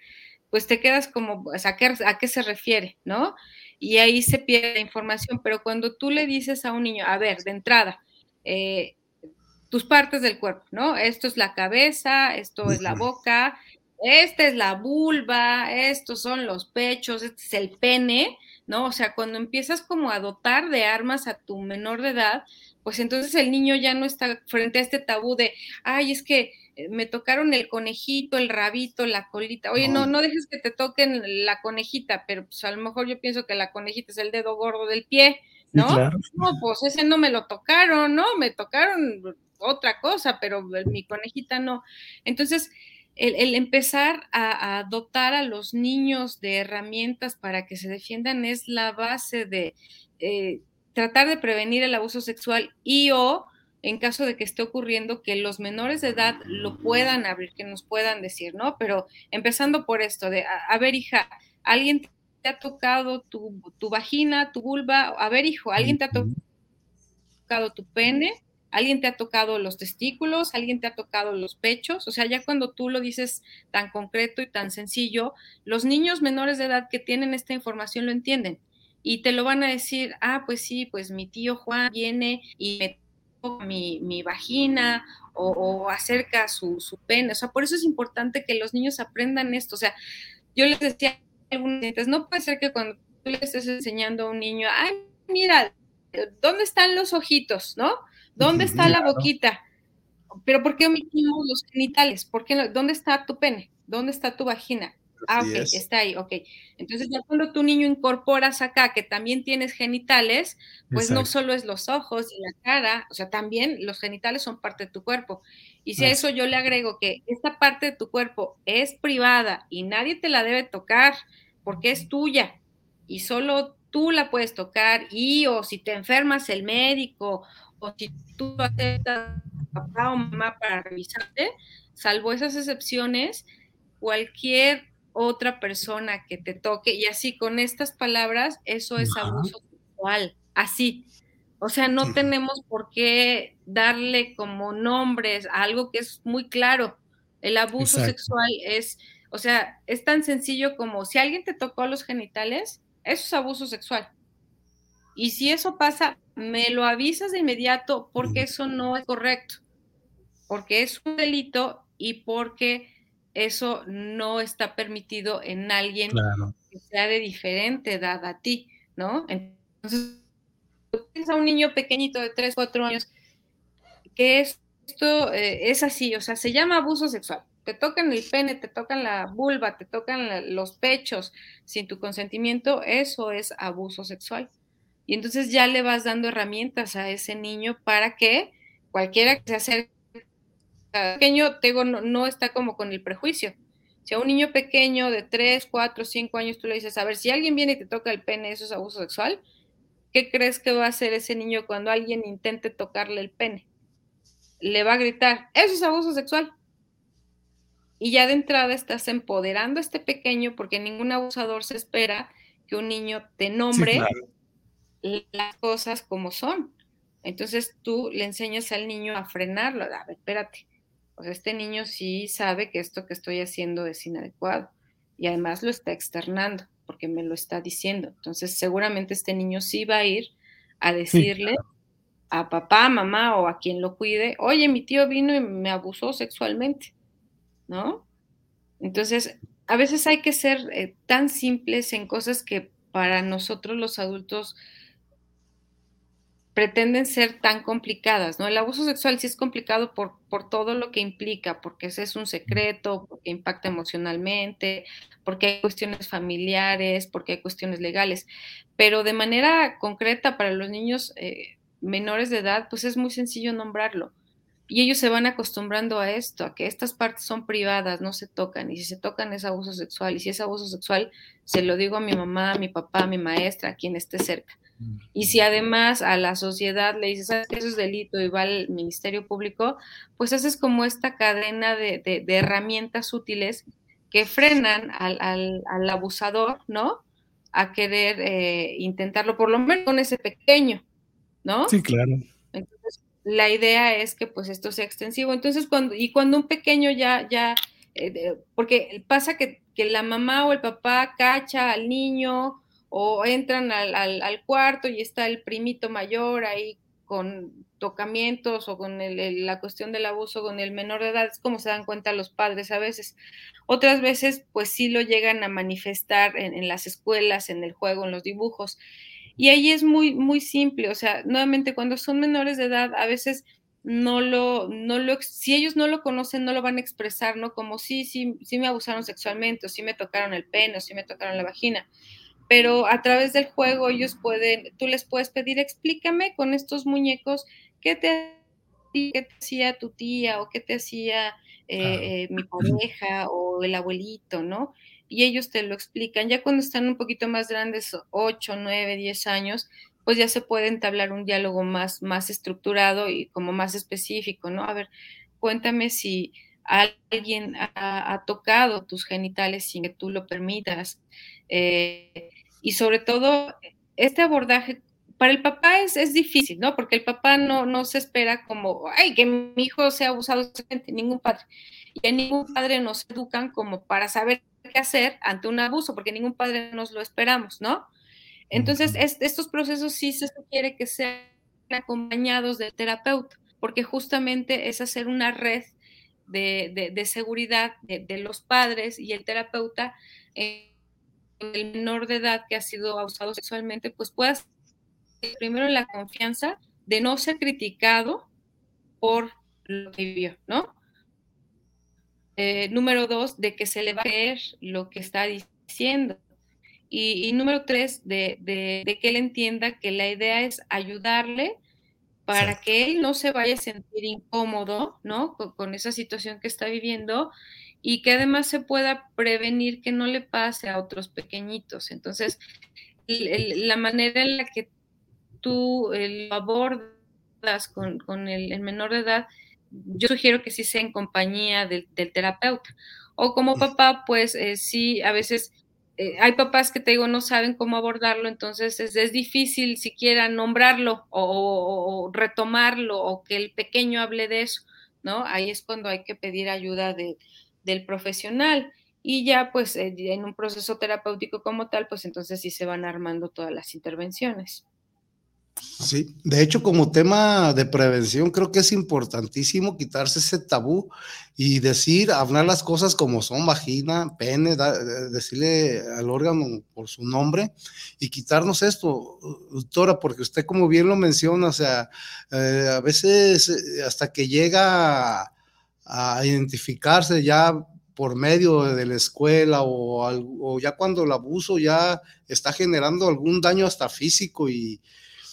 pues te quedas como, ¿a qué, a qué se refiere? ¿No? Y ahí se pierde la información. Pero cuando tú le dices a un niño, a ver, de entrada, eh, tus partes del cuerpo, ¿no? Esto es la cabeza, esto es la boca, esta es la vulva, estos son los pechos, este es el pene, ¿no? O sea, cuando empiezas como a dotar de armas a tu menor de edad, pues entonces el niño ya no está frente a este tabú de, ay, es que eh, me tocaron el conejito, el rabito, la colita. Oye, no, no dejes que te toquen la conejita, pero pues a lo mejor yo pienso que la conejita es el dedo gordo del pie, ¿no? No, pues ese no me lo tocaron, ¿no? Me tocaron otra cosa, pero mi conejita no. Entonces, el, empezar a, dotar a los niños de herramientas para que se defiendan es la base de eh, tratar de prevenir el abuso sexual y o en caso de que esté ocurriendo que los menores de edad lo puedan abrir, que nos puedan decir, ¿no? Pero empezando por esto de, a, ver hija, alguien te ha tocado tu, vagina, tu vulva, a ver hijo, alguien te ha tocado tu pene, alguien te ha tocado los testículos, alguien te ha tocado los pechos, o sea, ya cuando tú lo dices tan concreto y tan sencillo, los niños menores de edad que tienen esta información lo entienden y te lo van a decir, ah, pues sí, pues mi tío Juan viene y me toca mi, mi vagina o, acerca su, su pene, o sea, por eso es importante que los niños aprendan esto, o sea, yo les decía a algunos no puede ser que cuando tú le estés enseñando a un niño, ay, mira, ¿dónde están los ojitos, no? ¿Dónde está la boquita? Pero ¿por qué omitimos los genitales? ¿Por qué, ¿Dónde está tu pene? ¿Dónde está tu vagina? Ah, ok, está ahí, ok. Entonces ya cuando tu niño incorporas acá que también tienes genitales, pues no solo es los ojos y la cara, o sea, también los genitales son parte de tu cuerpo. Y si a eso yo le agrego que esta parte de tu cuerpo es privada y nadie te la debe tocar porque es tuya y solo tú la puedes tocar y o si te enfermas el médico o si tú aceptas papá o mamá para revisarte, salvo esas excepciones, cualquier otra persona que te toque, y así con estas palabras, eso es abuso sexual, así. O sea, no tenemos por qué darle como nombres a algo que es muy claro. El abuso sexual es, o sea, es tan sencillo como si alguien te tocó los genitales, eso es abuso sexual. Y si eso pasa, me lo avisas de inmediato porque eso no es correcto, porque es un delito y porque eso no está permitido en alguien que sea de diferente edad a ti, ¿no? Entonces, tienes a un niño pequeñito de 3, 4 años que esto eh, es así, o sea, se llama abuso sexual. Te tocan el pene, te tocan la vulva, te tocan los pechos sin tu consentimiento, eso es abuso sexual. Y entonces ya le vas dando herramientas a ese niño para que cualquiera que se acerque pequeño, tengo, no, no, está como con el prejuicio. Si a un niño pequeño de 3, 4, 5 años tú le dices, a ver, si alguien viene y te toca el pene, eso es abuso sexual, ¿qué crees que va a hacer ese niño cuando alguien intente tocarle el pene? Le va a gritar, eso es abuso sexual. Y ya de entrada estás empoderando a este pequeño porque ningún abusador se espera que un niño te nombre las cosas como son. Entonces tú le enseñas al niño a frenarlo, a ver, espérate. Sea, este niño sí sabe que esto que estoy haciendo es inadecuado y además lo está externando porque me lo está diciendo. Entonces, seguramente este niño sí va a ir a decirle a papá, mamá o a quien lo cuide, oye, mi tío vino y me abusó sexualmente, ¿no? Entonces, a veces hay que ser eh, tan simples en cosas que para nosotros los adultos pretenden ser tan complicadas, ¿no? El abuso sexual sí es complicado por, por todo lo que implica, porque ese es un secreto, porque impacta emocionalmente, porque hay cuestiones familiares, porque hay cuestiones legales, pero de manera concreta para los niños eh, menores de edad, pues es muy sencillo nombrarlo. Y ellos se van acostumbrando a esto, a que estas partes son privadas, no se tocan, y si se tocan es abuso sexual, y si es abuso sexual, se lo digo a mi mamá, a mi papá, a mi maestra, a quien esté cerca. Y si además a la sociedad le dices, ¿sabes que eso es delito y va al Ministerio Público? Pues haces como esta cadena de, herramientas útiles que frenan al, abusador, ¿no? A querer eh, intentarlo, por lo menos con ese pequeño, ¿no? Sí, claro. Entonces, la idea es que pues esto sea extensivo. Entonces, cuando, y cuando un pequeño ya, ya, eh, porque pasa que, que la mamá o el papá cacha al niño, o entran al, cuarto y está el primito mayor ahí con tocamientos o con la cuestión del abuso con el menor de edad, es como se dan cuenta los padres a veces. Otras veces, pues sí lo llegan a manifestar en, en, las escuelas, en el juego, en los dibujos. Y ahí es muy, muy simple, o sea, nuevamente cuando son menores de edad, a veces no lo, no lo, si ellos no lo conocen, no lo van a expresar, ¿no? Como sí, sí, sí me abusaron sexualmente, o sí me tocaron el pene, o sí me tocaron la vagina pero a través del juego ellos pueden, tú les puedes pedir, explícame con estos muñecos qué te, hacía tu tía o qué te hacía eh, eh, mi pareja o el abuelito, ¿no? Y ellos te lo explican. Ya cuando están un poquito más grandes, 8, 9, 10 años, pues ya se puede entablar un diálogo más, más estructurado y como más específico, ¿no? A ver, cuéntame si alguien ha, ha tocado tus genitales sin que tú lo permitas. Eh, y sobre todo, este abordaje para el papá es, es, difícil, ¿no? Porque el papá no, no se espera como, ay, que mi hijo sea abusado sexualmente, ningún padre. Y a ningún padre nos educan como para saber qué hacer ante un abuso, porque ningún padre nos lo esperamos, ¿no? Entonces, estos procesos sí se sugiere que sean acompañados del terapeuta, porque justamente es hacer una red de, de, seguridad de, de, los padres y el terapeuta, eh, el menor de edad que ha sido abusado sexualmente, pues pueda primero la confianza de no ser criticado por lo que vivió, ¿no? Eh, número dos, de que se le va a creer lo que está diciendo. Y, número tres, de, de, que él entienda que la idea es ayudarle para que él no se vaya a sentir incómodo, ¿no? Con, esa situación que está viviendo y que además se pueda prevenir que no le pase a otros pequeñitos. Entonces, la manera en la que tú lo abordas con, el, menor de edad, yo sugiero que sí sea en compañía del, terapeuta. O como papá, pues eh, sí, a veces eh, hay papás que te digo no saben cómo abordarlo, entonces es, difícil siquiera nombrarlo o, retomarlo o que el pequeño hable de eso, ¿no? Ahí es cuando hay que pedir ayuda del profesional y ya pues eh, en un proceso terapéutico como tal, pues entonces sí se van armando todas las intervenciones. Sí, de hecho, como tema de prevención, creo que es importantísimo quitarse ese tabú y decir, hablar las cosas como son, vagina, pene, decirle al órgano por su nombre y quitarnos esto, doctora, porque usted como bien lo menciona, o sea, eh, a veces eh, hasta que llega a, identificarse ya por medio de la escuela o, ya cuando el abuso ya está generando algún daño hasta físico y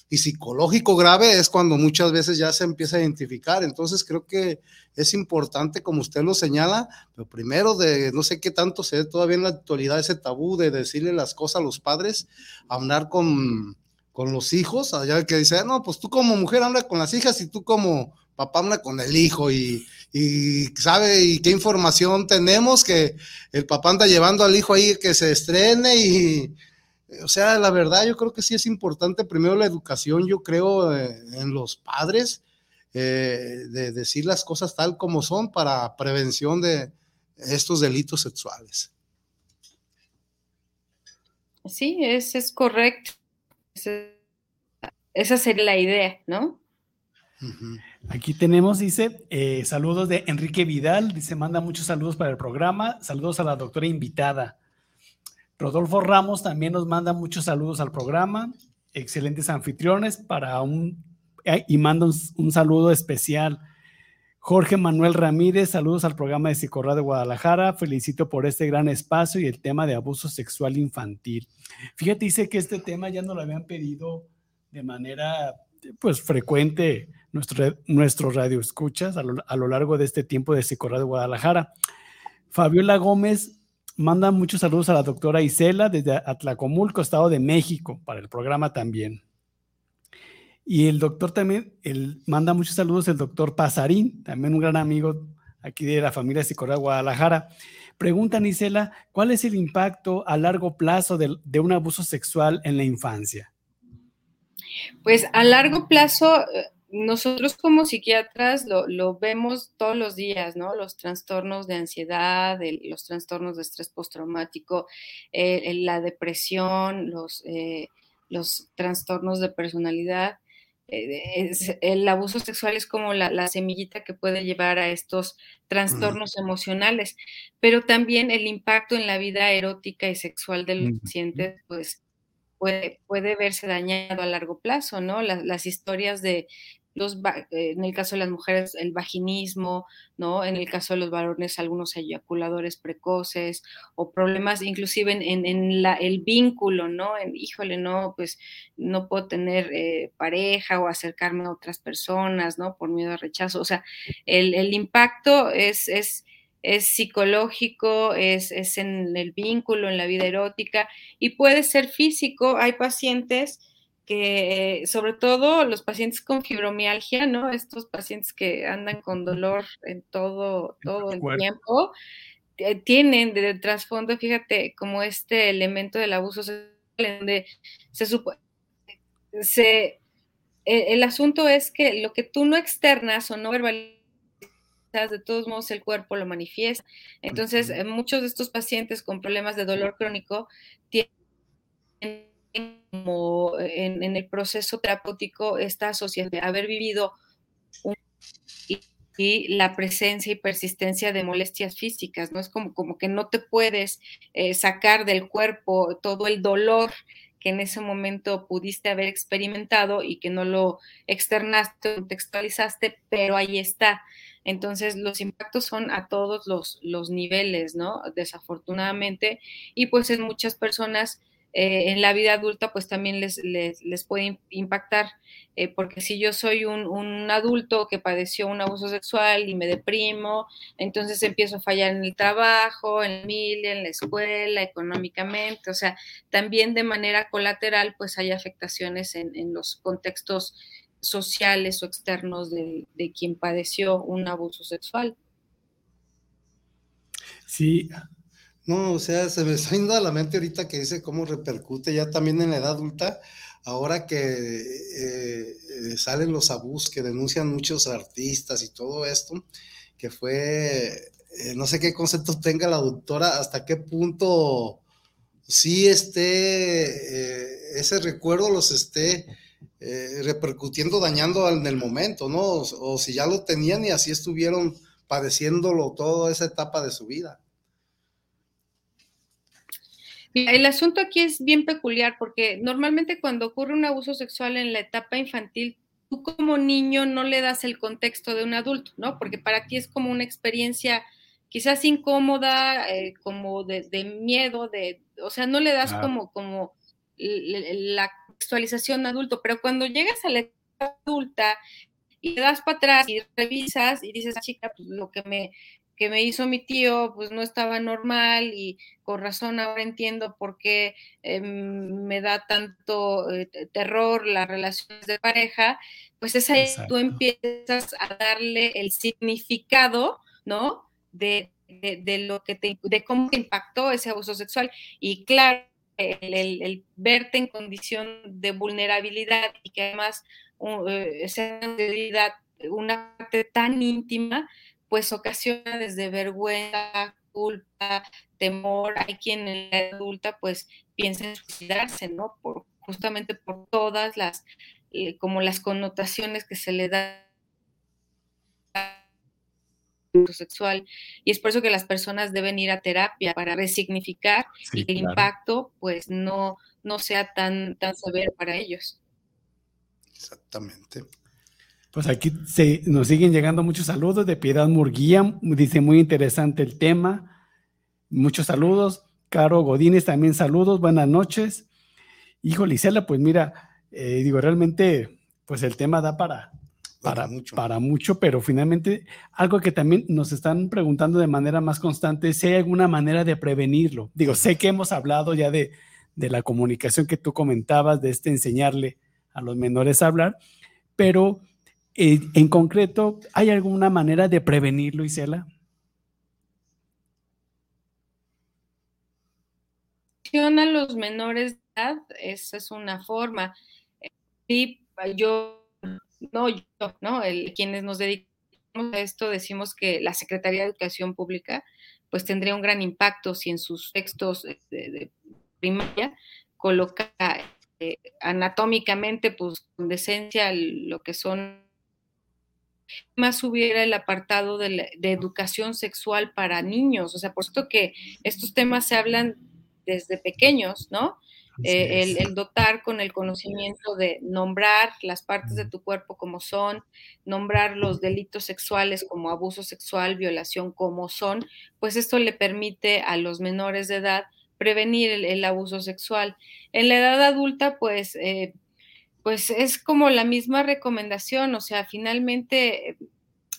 y psicológico grave es cuando muchas veces ya se empieza a identificar. Entonces creo que es importante, como usted lo señala, pero primero de no sé qué tanto se ve todavía en la actualidad ese tabú de decirle las cosas a los padres, hablar con, con los hijos, allá que dice, no, pues tú como mujer habla con las hijas y tú como papá habla con el hijo y, y sabe y qué información tenemos que el papá anda llevando al hijo ahí que se estrene y o sea, la verdad yo creo que sí es importante primero la educación, yo creo, eh, en los padres, eh, de decir las cosas tal como son para prevención de estos delitos sexuales. Sí, es, es correcto. esa sería la idea, ¿no? Aquí tenemos, dice, eh, saludos de Enrique Vidal, dice, manda muchos saludos para el programa, saludos a la doctora invitada. Rodolfo Ramos también nos manda muchos saludos al programa, excelentes anfitriones para un eh, y manda un, saludo especial. Jorge Manuel Ramírez, saludos al programa de Psicorra de Guadalajara. Felicito por este gran espacio y el tema de abuso sexual infantil. Fíjate, dice que este tema ya nos lo habían pedido de manera pues frecuente nuestro, radio escuchas a lo, a lo largo de este tiempo de Psicorra de Guadalajara. Fabiola Gómez Manda muchos saludos a la doctora Isela desde Atlacomulco, Estado de México, para el programa también. Y el doctor también, manda muchos saludos el doctor Pasarín, también un gran amigo aquí de la familia Psicorra Guadalajara. Pregunta Isela, ¿cuál es el impacto a largo plazo de, de un abuso sexual en la infancia? Pues a largo plazo, nosotros como psiquiatras lo, vemos todos los días, ¿no? Los trastornos de ansiedad, los trastornos de estrés postraumático, eh, la depresión, los, eh, los trastornos de personalidad. Eh, el abuso sexual es como la, semillita que puede llevar a estos trastornos emocionales, pero también el impacto en la vida erótica y sexual del paciente, pues puede, puede verse dañado a largo plazo, ¿no? las historias de los, eh, en el caso de las mujeres, el vaginismo, ¿no? En el caso de los varones, algunos eyaculadores precoces o problemas inclusive en, el vínculo, ¿no? Híjole, no, pues no puedo tener eh, pareja o acercarme a otras personas, ¿no? Por miedo a rechazo. O sea, el, impacto es, psicológico, es en el vínculo, en la vida erótica y puede ser físico. Hay pacientes que sobre todo los pacientes con fibromialgia, ¿no? Estos pacientes que andan con dolor en todo, todo el tiempo, eh, tienen de trasfondo, fíjate, como este elemento del abuso sexual, donde se supone se, e, el, asunto es que lo que tú no externas o no verbalizas, de todos modos el cuerpo lo manifiesta. Entonces, muchos de estos pacientes con problemas de dolor crónico tienen como en, el proceso terapéutico esta asociación de haber vivido y, la presencia y persistencia de molestias físicas, ¿no? Es como, como que no te puedes eh, sacar del cuerpo todo el dolor que en ese momento pudiste haber experimentado y que no lo externaste, contextualizaste, pero ahí está. Entonces, los impactos son a todos los, los niveles, ¿no? Desafortunadamente. Y pues en muchas personas eh, en la vida adulta pues también les, les, puede impactar, eh, porque si yo soy un, adulto que padeció un abuso sexual y me deprimo, entonces empiezo a fallar en el trabajo, en la familia, en la escuela, económicamente, o sea, también de manera colateral pues hay afectaciones en, los contextos sociales o externos de, de quien padeció un abuso sexual. Sí, no, o sea, se me está yendo a la mente ahorita que dice cómo repercute ya también en la edad adulta, ahora que eh, eh, salen los abusos que denuncian muchos artistas y todo esto, que fue, eh, no sé qué concepto tenga la doctora, hasta qué punto sí esté, ese recuerdo los esté repercutiendo, dañando en el momento, ¿no? o si ya lo tenían y así estuvieron padeciéndolo toda esa etapa de su vida el asunto aquí es bien peculiar porque normalmente cuando ocurre un abuso sexual en la etapa infantil, tú como niño no le das el contexto de un adulto, ¿no? Porque para ti es como una experiencia quizás incómoda, eh, como de, miedo, de, o sea, no le das como, como la contextualización adulto, pero cuando llegas a la etapa adulta y te das para atrás y revisas y dices, ah, chica, pues lo que me que me hizo mi tío, pues no estaba normal y con razón ahora entiendo por qué em, me da tanto eh, terror las relaciones de pareja, pues es ahí tú empiezas a darle el significado, ¿no? De, lo que te, de cómo te impactó ese abuso sexual. Y claro, el, verte en condición de vulnerabilidad y que además esa vulnerabilidad, una parte tan íntima, pues ocasiona desde vergüenza, culpa, temor. Hay quien en la adulta pues piensa en suicidarse, ¿no? Por, justamente por todas las, eh, como las connotaciones que se le da sexual y es por eso que las personas deben ir a terapia para resignificar y el impacto pues no, no sea tan, tan severo para ellos. Exactamente. Pues aquí se, nos siguen llegando muchos saludos de Piedad Murguía, dice muy interesante el tema. Muchos saludos. Caro Godínez también saludos, buenas noches. Hijo Licela, pues mira, eh, digo, realmente, pues el tema da para, para, mucho. para mucho, pero finalmente algo que también nos están preguntando de manera más constante es si hay alguna manera de prevenirlo. Digo, sé que hemos hablado ya de, de la comunicación que tú comentabas, de este enseñarle a los menores a hablar, pero eh, en concreto, ¿hay alguna manera de prevenirlo, Isela? a los menores de edad, esa es una forma. Y yo, no, yo, ¿no? El, quienes nos dedicamos a esto decimos que la Secretaría de Educación Pública pues tendría un gran impacto si en sus textos de, primaria coloca eh, anatómicamente, pues con decencia, lo que son más hubiera el apartado de, educación sexual para niños. O sea, por supuesto que estos temas se hablan desde pequeños, ¿no? Eh, el, dotar con el conocimiento de nombrar las partes de tu cuerpo como son, nombrar los delitos sexuales como abuso sexual, violación como son, pues esto le permite a los menores de edad prevenir el, abuso sexual. En la edad adulta, pues eh, pues es como la misma recomendación, o sea, finalmente,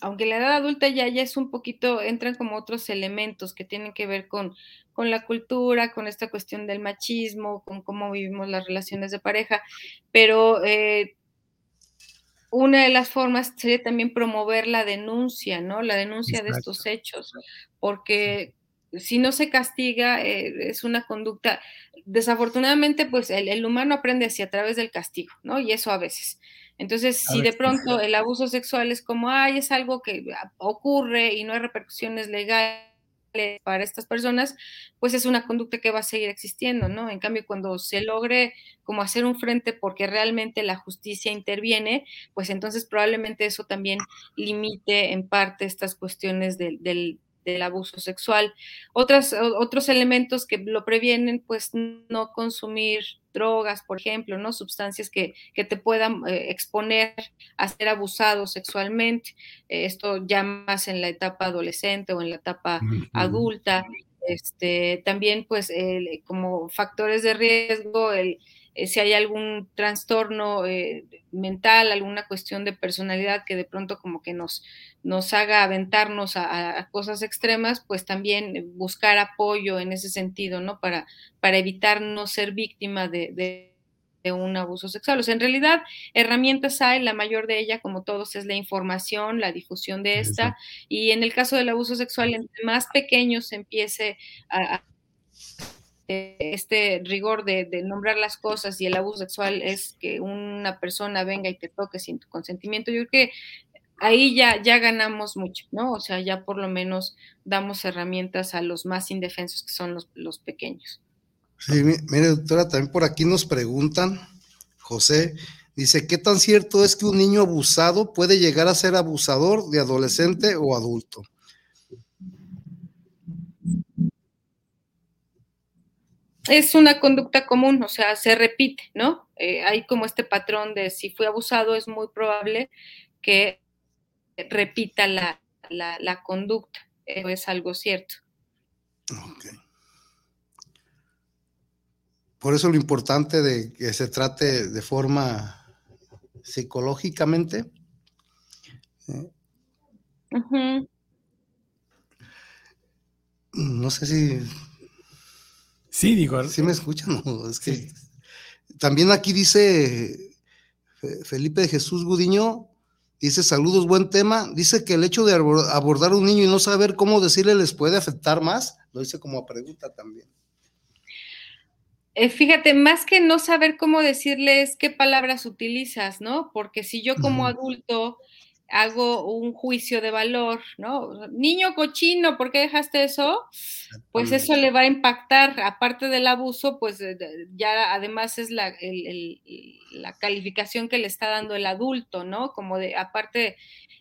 aunque la edad adulta ya, ya es un poquito, entran como otros elementos que tienen que ver con, con la cultura, con esta cuestión del machismo, con cómo vivimos las relaciones de pareja, pero eh, una de las formas sería también promover la denuncia, ¿no? La denuncia de estos hechos, porque si no se castiga, eh, es una conducta, desafortunadamente, pues el, el, humano aprende así a través del castigo, ¿no? Y eso a veces. Entonces, si de pronto el abuso sexual es como, ay, es algo que ocurre y no hay repercusiones legales para estas personas, pues es una conducta que va a seguir existiendo, ¿no? En cambio, cuando se logre como hacer un frente porque realmente la justicia interviene, pues entonces probablemente eso también limite en parte estas cuestiones del, del, del abuso sexual. Otras, otros elementos que lo previenen, pues no consumir drogas, por ejemplo, ¿no? Sustancias que, que te puedan eh, exponer a ser abusado sexualmente. Eh, esto ya más en la etapa adolescente o en la etapa adulta. Este, también, pues, el, como factores de riesgo, el, si hay algún trastorno eh, mental, alguna cuestión de personalidad que de pronto como que nos, nos haga aventarnos a, cosas extremas, pues también buscar apoyo en ese sentido, ¿no? Para, para evitar no ser víctima de, un abuso sexual. O sea, en realidad, herramientas hay, la mayor de ellas, como todos, es la información, la difusión de esta, y en el caso del abuso sexual, entre más pequeños se empiece a este rigor de, nombrar las cosas y el abuso sexual es que una persona venga y te toque sin tu consentimiento, yo creo que ahí ya, ya ganamos mucho, ¿no? O sea, ya por lo menos damos herramientas a los más indefensos que son los, los pequeños. Sí, mire, doctora, también por aquí nos preguntan, José, dice, ¿qué tan cierto es que un niño abusado puede llegar a ser abusador de adolescente o adulto? Es una conducta común, o sea, se repite, ¿no? Eh, hay como este patrón de si fue abusado, es muy probable que repita la, conducta. Eso es algo cierto. Ok. Por eso lo importante de que se trate de forma psicológicamente. No sé si Sí, digo. Sí me escuchan, [laughs] es que también aquí dice Felipe de Jesús Gudiño, dice saludos, buen tema. Dice que el hecho de abordar a un niño y no saber cómo decirle les puede afectar más. Lo dice como pregunta también. Eh, fíjate, más que no saber cómo decirles qué palabras utilizas, ¿no? Porque si yo como adulto hago un juicio de valor, ¿no? Niño cochino, ¿por qué dejaste eso? Pues eso le va a impactar, aparte del abuso, pues ya además es la, la calificación que le está dando el adulto, ¿no? Como de, aparte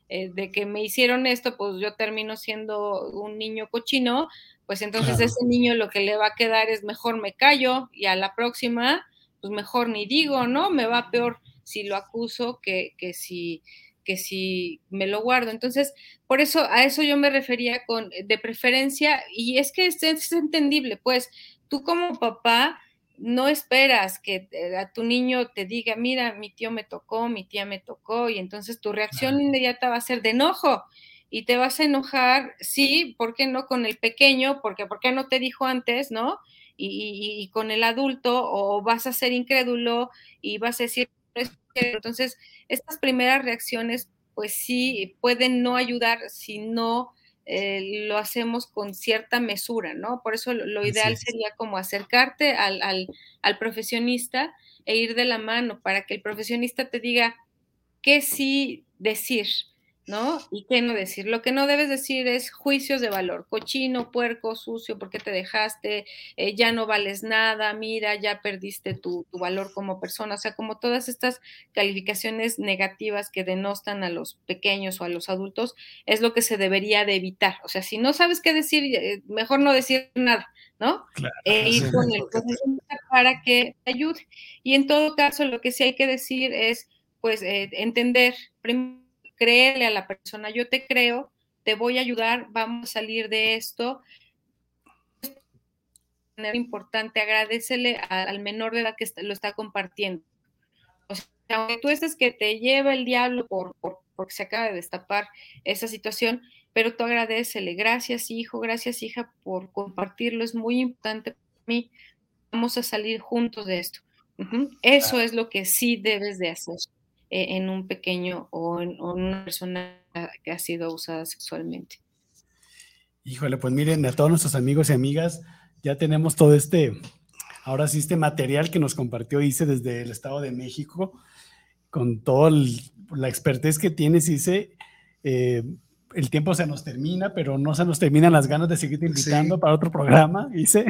eh, de que me hicieron esto, pues yo termino siendo un niño cochino, pues entonces ese niño lo que le va a quedar es mejor me callo y a la próxima, pues mejor ni digo, ¿no? Me va peor si lo acuso que, que si que si me lo guardo. Entonces, por eso a eso yo me refería con de preferencia, y es que es, entendible, pues tú como papá no esperas que a tu niño te diga, mira, mi tío me tocó, mi tía me tocó, y entonces tu reacción inmediata va a ser de enojo. Y te vas a enojar, sí, ¿por qué no con el pequeño? Porque ¿por qué no te dijo antes, no? Y, y con el adulto, o vas a ser incrédulo y vas a decir, entonces, estas primeras reacciones, pues sí, pueden no ayudar si no eh, lo hacemos con cierta mesura, ¿no? Por eso lo, ideal sería como acercarte al, al, profesionista e ir de la mano para que el profesionista te diga qué sí decir, ¿no? Y qué no decir. Lo que no debes decir es juicios de valor, cochino, puerco, sucio, ¿por qué te dejaste? Eh, ya no vales nada, mira, ya perdiste tu, tu, valor como persona. O sea, como todas estas calificaciones negativas que denostan a los pequeños o a los adultos, es lo que se debería de evitar. O sea, si no sabes qué decir, eh, mejor no decir nada, ¿no? Claro. E ir con el para que te ayude. Y en todo caso, lo que sí hay que decir es, pues, eh, entender primero créele a la persona, yo te creo, te voy a ayudar, vamos a salir de esto. Es importante, agradecele al menor de edad que lo está compartiendo. O sea, aunque tú estés que te lleva el diablo por, porque se acaba de destapar esa situación, pero tú agradecele, gracias hijo, gracias hija por compartirlo, es muy importante para mí, vamos a salir juntos de esto. Eso es lo que sí debes de hacer. Eh, en un pequeño o en, una persona que ha sido usada sexualmente. Híjole, pues miren, a todos nuestros amigos y amigas, ya tenemos todo este, ahora sí, este material que nos compartió Ice desde el Estado de México, con toda la expertez que tienes, Ice. Eh, el tiempo se nos termina, pero no se nos terminan las ganas de seguirte invitando para otro programa, Ice.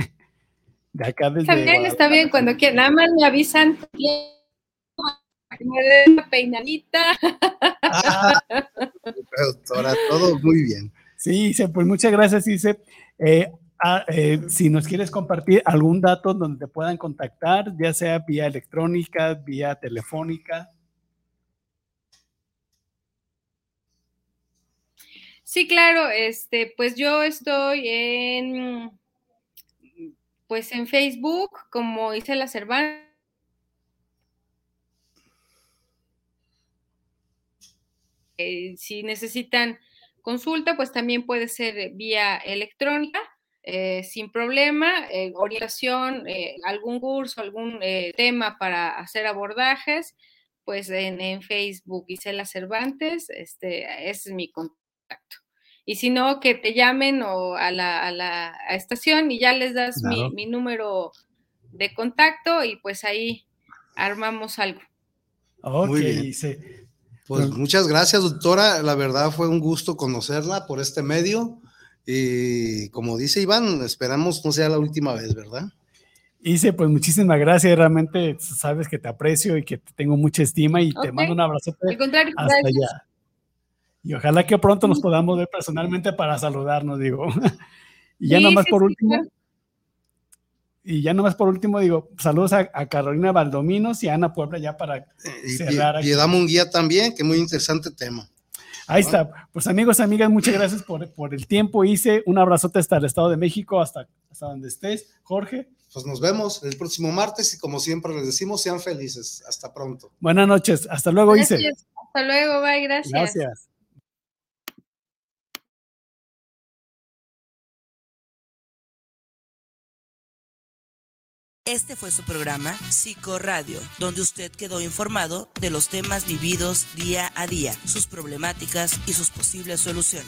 De acá desde bien, está bien, cuando quieran. Nada más me avisan me den la peinadita. Ah, doctora, todo muy bien. Sí, pues muchas gracias, Ice. Eh, ah, eh, si nos quieres compartir algún dato donde te puedan contactar, ya sea vía electrónica, vía telefónica. Sí, claro, este, pues yo estoy en, pues en Facebook, como hice la Cervantes Eh, si necesitan consulta, pues también puede ser vía electrónica, eh, sin problema, eh, orientación, algún curso, algún tema para hacer abordajes, pues en, Facebook, Isela Cervantes, este, es mi contacto. Y si no, que te llamen o a, la, estación y ya les das mi, número de contacto y pues ahí armamos algo. Ok, pues muchas gracias, doctora. La verdad fue un gusto conocerla por este medio. Y como dice Iván, esperamos no sea la última vez, ¿verdad? Hice, pues muchísimas gracias. Realmente sabes que te aprecio y que te tengo mucha estima y te mando un abrazo. hasta allá. Y ojalá que pronto nos podamos ver personalmente para saludarnos, digo. [laughs] y ya nomás por último, y ya nomás por último digo, saludos a, Carolina Valdominos y a Ana Puebla ya para cerrar. Y, damos un guía también, que muy interesante tema. Ahí está. Pues amigos, amigas, muchas gracias por, por, el tiempo. Hice un abrazote hasta el Estado de México, hasta, hasta donde estés. Jorge. Pues nos vemos el próximo martes y como siempre les decimos, sean felices. Hasta pronto. Buenas noches. Hasta luego, Hice. Hasta luego, bye, gracias. Gracias. Este fue su programa Psicoradio, donde usted quedó informado de los temas vividos día a día, sus problemáticas y sus posibles soluciones.